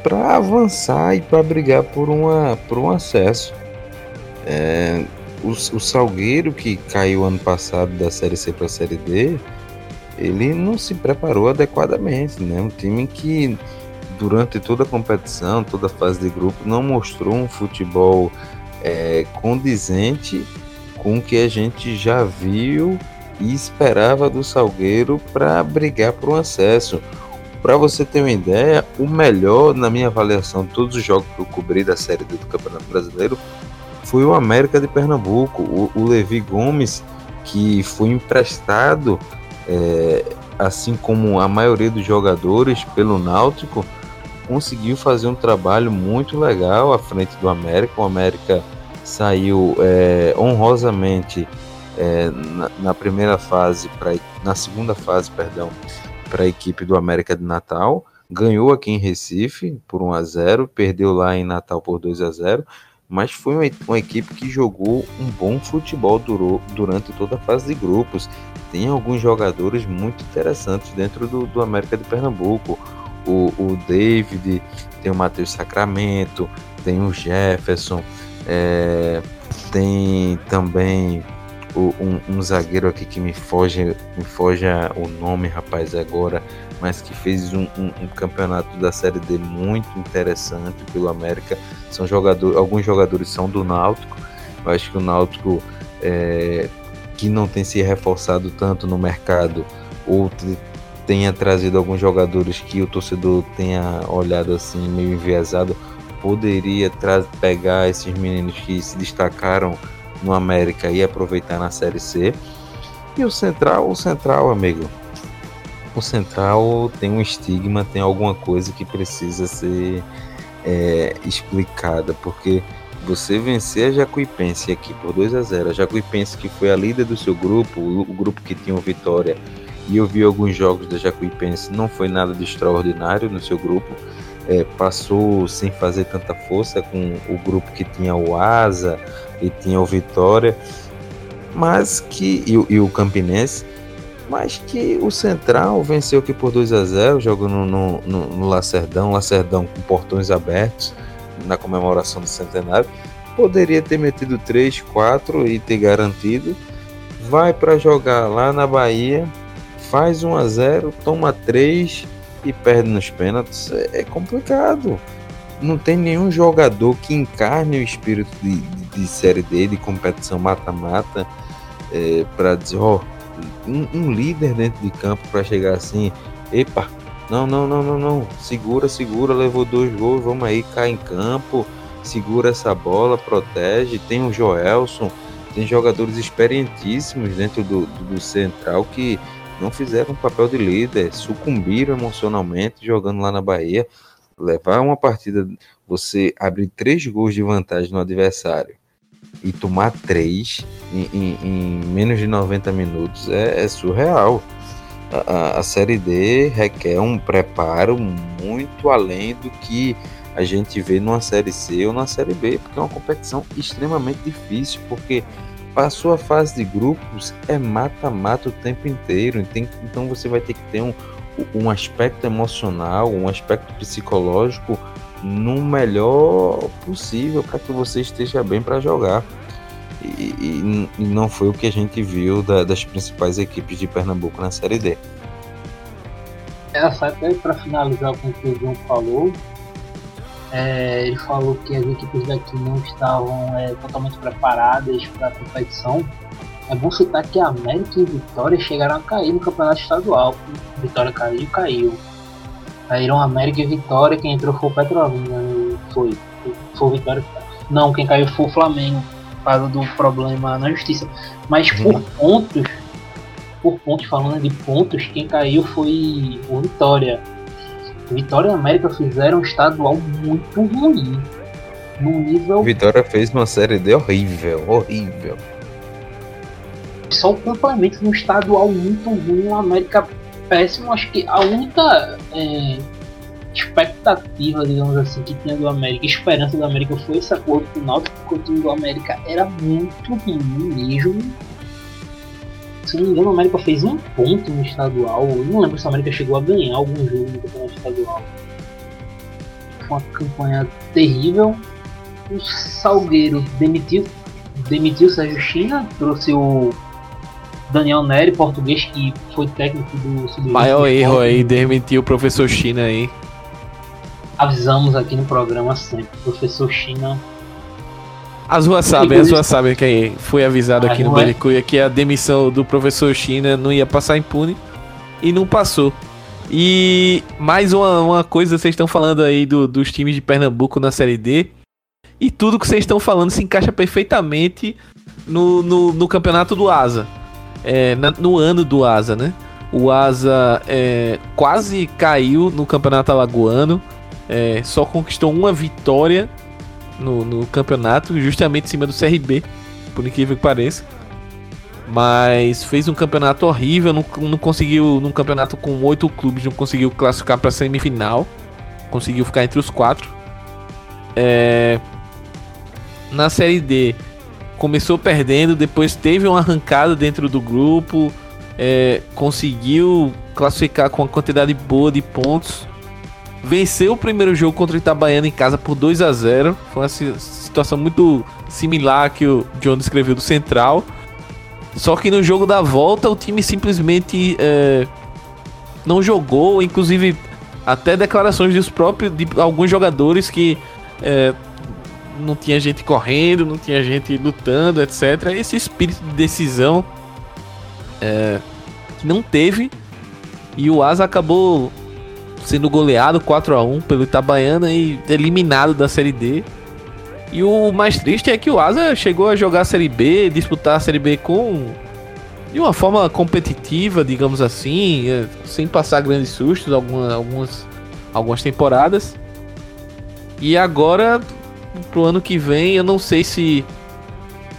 para avançar e para brigar por, uma, por um acesso. É, o, o Salgueiro, que caiu ano passado da Série C para a Série D, ele não se preparou adequadamente. Né? Um time que, durante toda a competição, toda a fase de grupo, não mostrou um futebol é, condizente com o que a gente já viu e esperava do Salgueiro para brigar por um acesso. Para você ter uma ideia, o melhor, na minha avaliação, todos os jogos que eu cobri da Série D do Campeonato Brasileiro foi o América de Pernambuco. O, o Levi Gomes, que foi emprestado, é, assim como a maioria dos jogadores, pelo Náutico, conseguiu fazer um trabalho muito legal à frente do América. O América saiu é, honrosamente é, na, na, primeira fase, pra, na segunda fase, perdão, para a equipe do América de Natal. Ganhou aqui em Recife por 1 a 0, perdeu lá em Natal por 2 a 0 mas foi uma, uma, equipe que jogou um bom futebol durou, durante toda a fase de grupos. Tem alguns jogadores muito interessantes dentro do, do América de Pernambuco. O, o David, tem o Matheus Sacramento, tem o Jefferson, é, tem também o, um, um, zagueiro aqui que me foge, me foge o nome, rapaz, agora mas que fez um, um, um, campeonato da Série D muito interessante pelo América. São jogadores, alguns jogadores são do Náutico. Eu acho que o Náutico é, que não tem se reforçado tanto no mercado ou tenha trazido alguns jogadores que o torcedor tenha olhado assim meio enviesado, poderia pegar esses meninos que se destacaram no América e aproveitar na Série C. E o Central, o Central, amigo, o Central tem um estigma, tem alguma coisa que precisa ser é, explicada, porque você vencer a Jacuipense aqui por 2 a 0 a Jacuipense que foi a líder do seu grupo, o, grupo que tinha o Vitória, e eu vi alguns jogos da Jacuipense, não foi nada de extraordinário no seu grupo, é, passou sem fazer tanta força com o grupo que tinha o Asa e tinha o Vitória, mas que e, e o Campinense, mas que o Central venceu aqui por 2 a 0 jogando no, no, no Lacerdão, Lacerdão com portões abertos na comemoração do centenário. Poderia ter metido 3, 4 e ter garantido. Vai para jogar lá na Bahia, faz 1 a 0 toma 3 e perde nos pênaltis. É, é complicado. Não tem nenhum jogador que encarne o espírito de, de, de série D, de competição mata-mata, é, para dizer: ó. Oh, um, um líder dentro de campo para chegar assim, epa, não, não, não, não, não, segura, segura, levou dois gols, vamos aí, cai em campo, segura essa bola, protege. Tem o Joelson, tem jogadores experientíssimos dentro do, do, do central que não fizeram o papel de líder, sucumbiram emocionalmente jogando lá na Bahia. Levar uma partida, você abrir três gols de vantagem no adversário e tomar três em, em, em menos de 90 minutos é, é surreal. A, a, Série D requer um preparo muito além do que a gente vê numa Série C ou na Série B, porque é uma competição extremamente difícil, porque passou a fase de grupos, é mata-mata o tempo inteiro, então você vai ter que ter um, um aspecto emocional, um aspecto psicológico no melhor possível para que você esteja bem para jogar. E, e, não foi o que a gente viu da, das principais equipes de Pernambuco na Série D. Essa até para finalizar com o que o João falou, é, ele falou que as equipes daqui não estavam é, totalmente preparadas para a competição. É bom citar que a América e Vitória chegaram a cair no campeonato estadual. Vitória caiu, caiu. Caíram América e Vitória, quem entrou foi o Petrolina. Né? Foi. Foi o Vitória. Não, quem caiu foi o Flamengo, por causa do problema na justiça. Mas uhum. por pontos, por pontos, falando de pontos, quem caiu foi o Vitória. Vitória e América fizeram um estadual muito ruim. No nível. Vitória fez uma série de horrível, horrível. Só o complemento no estadual muito ruim, o América péssimo. Acho que a única é, expectativa, digamos assim, que tinha do América, esperança do América foi esse acordo com o Náutico, porque o time do América era muito ruim mesmo. Se não me engano, o América fez um ponto no estadual. Eu não lembro se o América chegou a ganhar algum jogo no campeonato estadual. Foi uma campanha terrível. O Salgueiro demitiu, demitiu o Sérgio China, trouxe o Daniel Neri, português, que foi técnico do sub Maior erro aí, demitiu o professor China aí. Avisamos aqui no programa sempre, professor China. As ruas sabem, as ruas sabem que foi avisado aqui no Baricuia que a demissão do professor China não ia passar impune e não passou. E mais uma, uma coisa, vocês estão falando aí do, dos times de Pernambuco na Série D. E tudo que vocês estão falando se encaixa perfeitamente no, no, no campeonato do Asa é, na, no ano do Asa, né? O Asa é, quase caiu no campeonato alagoano, é, só conquistou uma vitória no, no, campeonato, justamente em cima do CRB, por incrível que pareça. Mas fez um campeonato horrível, não, não conseguiu, num campeonato com oito clubes, não conseguiu classificar para semifinal, conseguiu ficar entre os quatro. É, na Série D, começou perdendo, depois teve uma arrancada dentro do grupo, é, conseguiu classificar com uma quantidade boa de pontos, venceu o primeiro jogo contra o Itabaiana em casa por 2 a 0 Foi uma situação muito similar que o John descreveu do Central. Só que no jogo da volta o time simplesmente é, não jogou, inclusive até declarações dos próprios de alguns jogadores que é, não tinha gente correndo, não tinha gente lutando, etc. Esse espírito de decisão é, não teve. E o Asa acabou sendo goleado 4 a 1 pelo Itabaiana e eliminado da Série D. E o mais triste é que o Asa chegou a jogar a Série B, disputar a Série B com de uma forma competitiva, digamos assim, é, sem passar grandes sustos algumas, algumas, algumas temporadas. E agora pro ano que vem, eu não sei se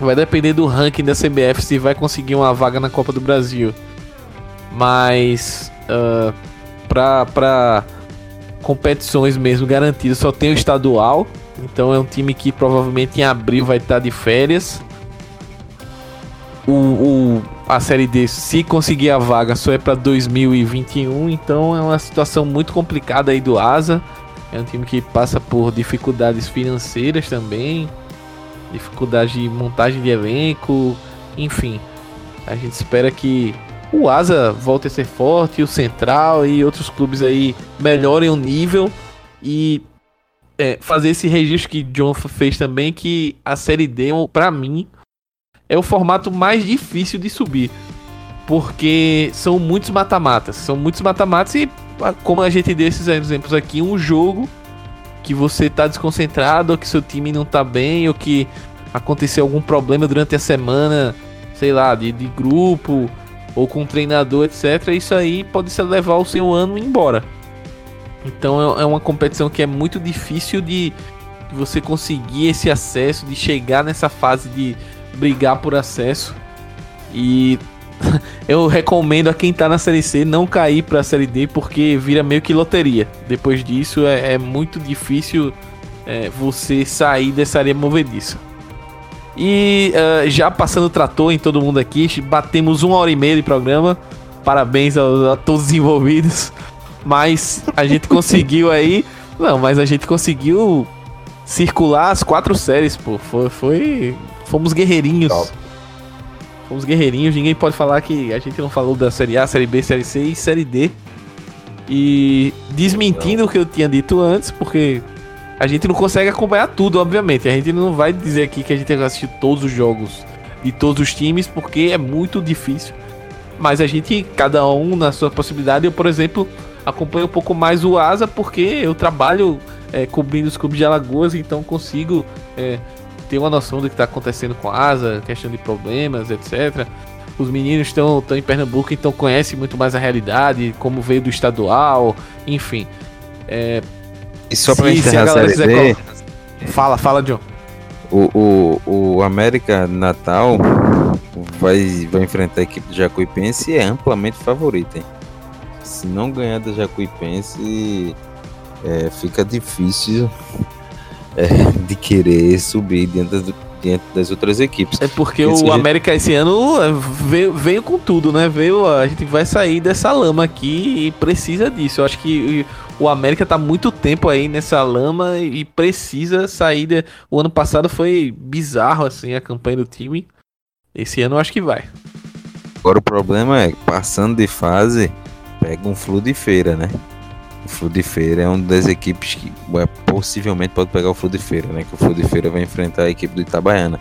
vai depender do ranking da CBF se vai conseguir uma vaga na Copa do Brasil. Mas uh, pra, pra competições mesmo garantidas só tem o estadual. Então é um time que provavelmente em abril vai estar de férias. O, o, a série D, se conseguir a vaga, só é para 2021. Então é uma situação muito complicada aí do Asa. É um time que passa por dificuldades financeiras também, dificuldade de montagem de elenco, enfim. A gente espera que o Asa volte a ser forte, o Central e outros clubes aí melhorem o nível e é, fazer esse registro que John fez também, que a Série D, para mim, é o formato mais difícil de subir. Porque são muitos mata-matas. São muitos mata-matas e como a gente deu esses exemplos aqui, um jogo que você tá desconcentrado, ou que seu time não tá bem, ou que aconteceu algum problema durante a semana, sei lá, de, de grupo, ou com o treinador, etc. Isso aí pode ser levar o seu ano embora. Então é, é uma competição que é muito difícil de, de você conseguir esse acesso, de chegar nessa fase de brigar por acesso. E eu recomendo a quem tá na Série C não cair pra Série D, porque vira meio que loteria. Depois disso é, é muito difícil é, você sair dessa área movediça. E uh, já passando o trator em todo mundo aqui, batemos uma hora e meia de programa. Parabéns a, a todos os envolvidos. Mas a gente conseguiu aí. Não, mas a gente conseguiu circular as quatro séries, pô. Foi. foi fomos guerreirinhos. Top. Fomos guerreirinhos, ninguém pode falar que a gente não falou da Série A, Série B, Série C e Série D. E desmentindo o que eu tinha dito antes, porque a gente não consegue acompanhar tudo, obviamente. A gente não vai dizer aqui que a gente vai assistir todos os jogos de todos os times, porque é muito difícil. Mas a gente, cada um na sua possibilidade, eu, por exemplo, acompanho um pouco mais o Asa porque eu trabalho é, cobrindo os clubes de Alagoas, então consigo é, ter uma noção do que está acontecendo com a Asa, questão de problemas, etc. Os meninos estão em Pernambuco, então conhecem muito mais a realidade, como veio do estadual, enfim. É, e só para encerrar a, a série Fala, fala, John. O, o, o América Natal vai, vai enfrentar a equipe do Jacuipense e é amplamente favorita. Hein? Se não ganhar da Jacuipense, é, fica difícil é, de querer subir dentro, do, dentro das outras equipes. É porque o América esse ano é, veio, veio com tudo, né? Veio, a gente vai sair dessa lama aqui e precisa disso. Eu acho que o América tá muito tempo aí nessa lama e precisa sair. De... O ano passado foi bizarro, assim, a campanha do time. Esse ano eu acho que vai. Agora o problema é, passando de fase, pega um flu de feira, né? O feira é uma das equipes que possivelmente pode pegar o flu de feira, né? Que o flu de feira vai enfrentar a equipe do Itabaiana.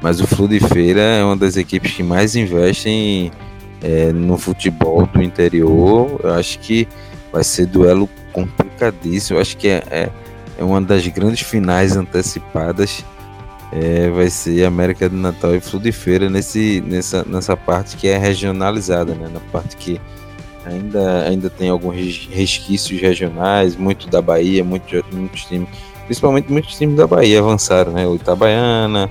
Mas o flu de feira é uma das equipes que mais investem é, no futebol do interior. Eu acho que vai ser duelo complicadíssimo. Eu acho que é, é, é, uma das grandes finais antecipadas. É, vai ser América do Natal e Fludifeira nesse, nessa, nessa parte que é regionalizada, né? na parte que ainda, ainda tem alguns resquícios regionais, muito da Bahia, muito, muitos times, principalmente muitos times da Bahia avançaram, né? O Itabaiana,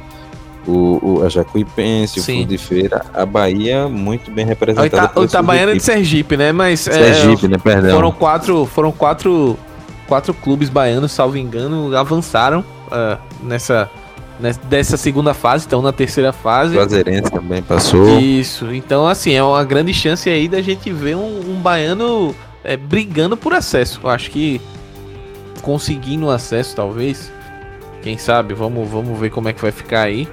o, o, a Jacuipense, Sim. o de Feira, a Bahia muito bem representada. O, Ita, o Itabaiana é de Sergipe, né? Mas é, Sergipe, é, né? Perdão. Foram quatro, foram quatro, quatro clubes baianos, salvo engano, avançaram uh, nessa dessa segunda fase, então na terceira fase. Juazeirense também passou. Isso. Então assim é uma grande chance aí da gente ver um, um baiano é, brigando por acesso. Eu acho que conseguindo acesso, talvez. Quem sabe? Vamos, vamos ver como é que vai ficar aí.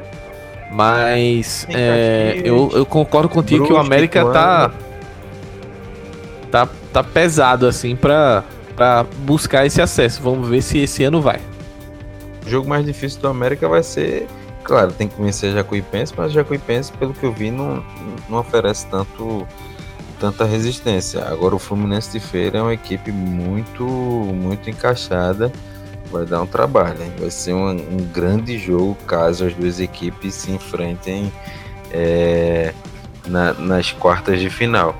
Mas é, eu, eu concordo contigo que o América tá, tá tá pesado assim para para buscar esse acesso. Vamos ver se esse ano vai. O jogo mais difícil do América vai ser, claro, tem que vencer Jacuipense, mas Jacuipense, pelo que eu vi, não, não oferece tanto tanta resistência. Agora o Fluminense de Feira é uma equipe muito muito encaixada vai dar um trabalho, hein? vai ser um, um, grande jogo caso as duas equipes se enfrentem é, na, nas quartas de final.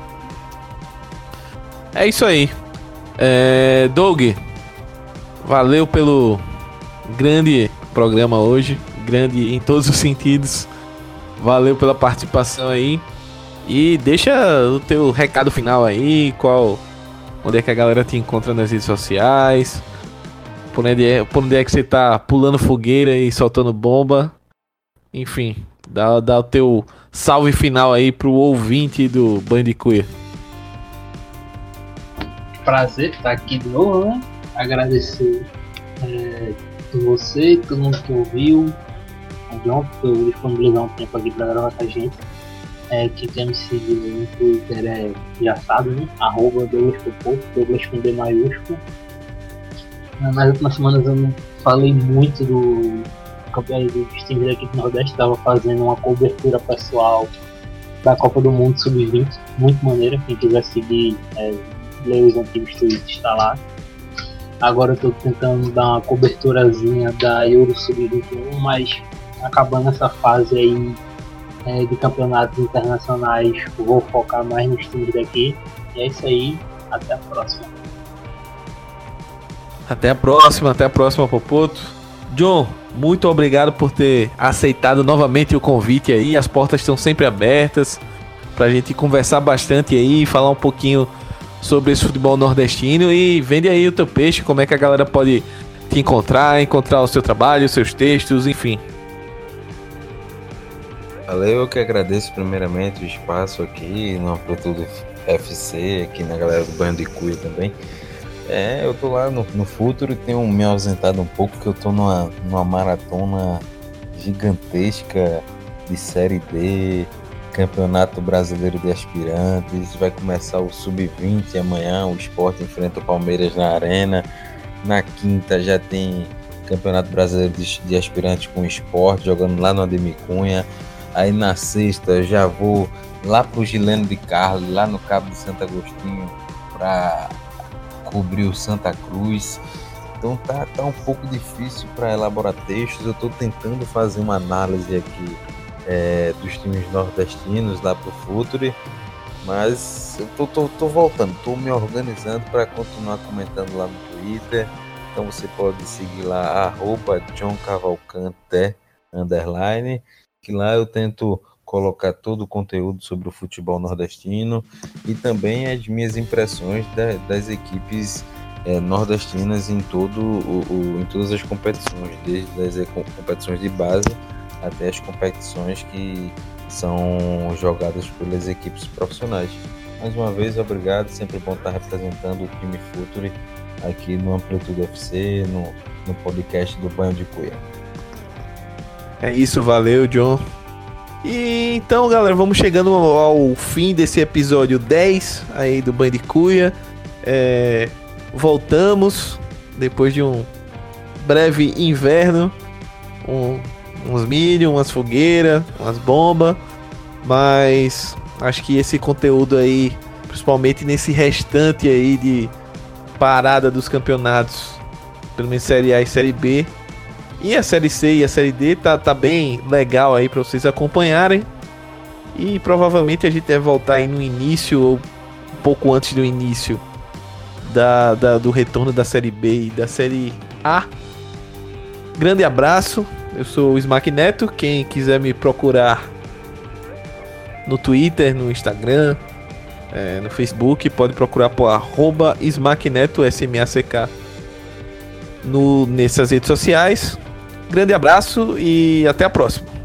É isso aí. É, Doug, valeu pelo grande programa hoje, grande em todos os sentidos. Valeu pela participação aí. E deixa o teu recado final aí, qual onde é que a galera te encontra nas redes sociais, por onde, é, por onde é que você tá pulando fogueira e soltando bomba. Enfim, dá, dá o teu salve final aí pro ouvinte do Bandicoot. Prazer estar aqui de novo, né? Agradecer é, você, todo mundo que ouviu, a John, por disponibilizar um tempo aqui para gravar com a gente. É, quem quer me seguir no Twitter é, já sabe, né? Arroba Douglas Popô, Douglas com D maiúsculo. Nas últimas semanas eu não falei muito do campeonato dos times aqui do Nordeste, estava fazendo uma cobertura pessoal da Copa do Mundo Sub-20, muito maneira. Quem quiser seguir, é, ler os antigos tweets, está lá. Agora eu estou tentando dar uma coberturazinha da Euro Sub-21, mas acabando essa fase aí é, de campeonatos internacionais, vou focar mais nos times daqui. E é isso aí, até a próxima. Até a próxima, até a próxima, Popoto. John, muito obrigado por ter aceitado novamente o convite aí. As portas estão sempre abertas pra gente conversar bastante aí, falar um pouquinho sobre esse futebol nordestino e vende aí o teu peixe, como é que a galera pode te encontrar, encontrar o seu trabalho, os seus textos, enfim. Valeu, eu que agradeço primeiramente o espaço aqui no Amplitude FC, aqui na galera do Banho de Cuia também. É, eu tô lá no, no futuro e tenho me ausentado um pouco, porque eu tô numa, numa maratona gigantesca de Série D, Campeonato Brasileiro de Aspirantes, vai começar o Sub-20 amanhã, o Sport enfrenta o Palmeiras na Arena, na quinta já tem Campeonato Brasileiro de, Aspirantes com o Sport, jogando lá no Ademir Cunha, aí na sexta já vou lá pro Gileno de Carlos, lá no Cabo de Santo Agostinho, para cobrir o Santa Cruz. Então tá, tá um pouco difícil para elaborar textos. Eu estou tentando fazer uma análise aqui é, dos times nordestinos lá pro Futuri, mas eu tô, tô, tô voltando, tô me organizando para continuar comentando lá no Twitter. Então você pode seguir lá, arroba John Cavalcante, underline, que lá eu tento colocar todo o conteúdo sobre o futebol nordestino e também as minhas impressões da, das equipes é, nordestinas em todo o, o, em todas as competições, desde as competições de base até as competições que são jogadas pelas equipes profissionais. Mais uma vez, obrigado, sempre bom estar representando o time Futuri aqui no Amplitude FC, no, no podcast do Banho de Cuia. É isso, valeu, John. E então, galera, vamos chegando ao fim desse episódio 10 aí do Banho de Cuia. É, voltamos depois de um breve inverno, um, uns milho, umas fogueiras, umas bombas, mas acho que esse conteúdo aí, principalmente nesse restante aí de parada dos campeonatos, pelo menos Série A e Série B, e a Série C e a Série D tá, tá bem legal aí para vocês acompanharem. E provavelmente a gente deve voltar aí no início ou um pouco antes do início da, da, do retorno da Série B e da Série A. Grande abraço, eu sou o Smack Neto. Quem quiser me procurar no Twitter, no Instagram, é, no Facebook, pode procurar por arroba Smack Neto, S-M-A-C-K, nessas redes sociais. Grande abraço e até a próxima.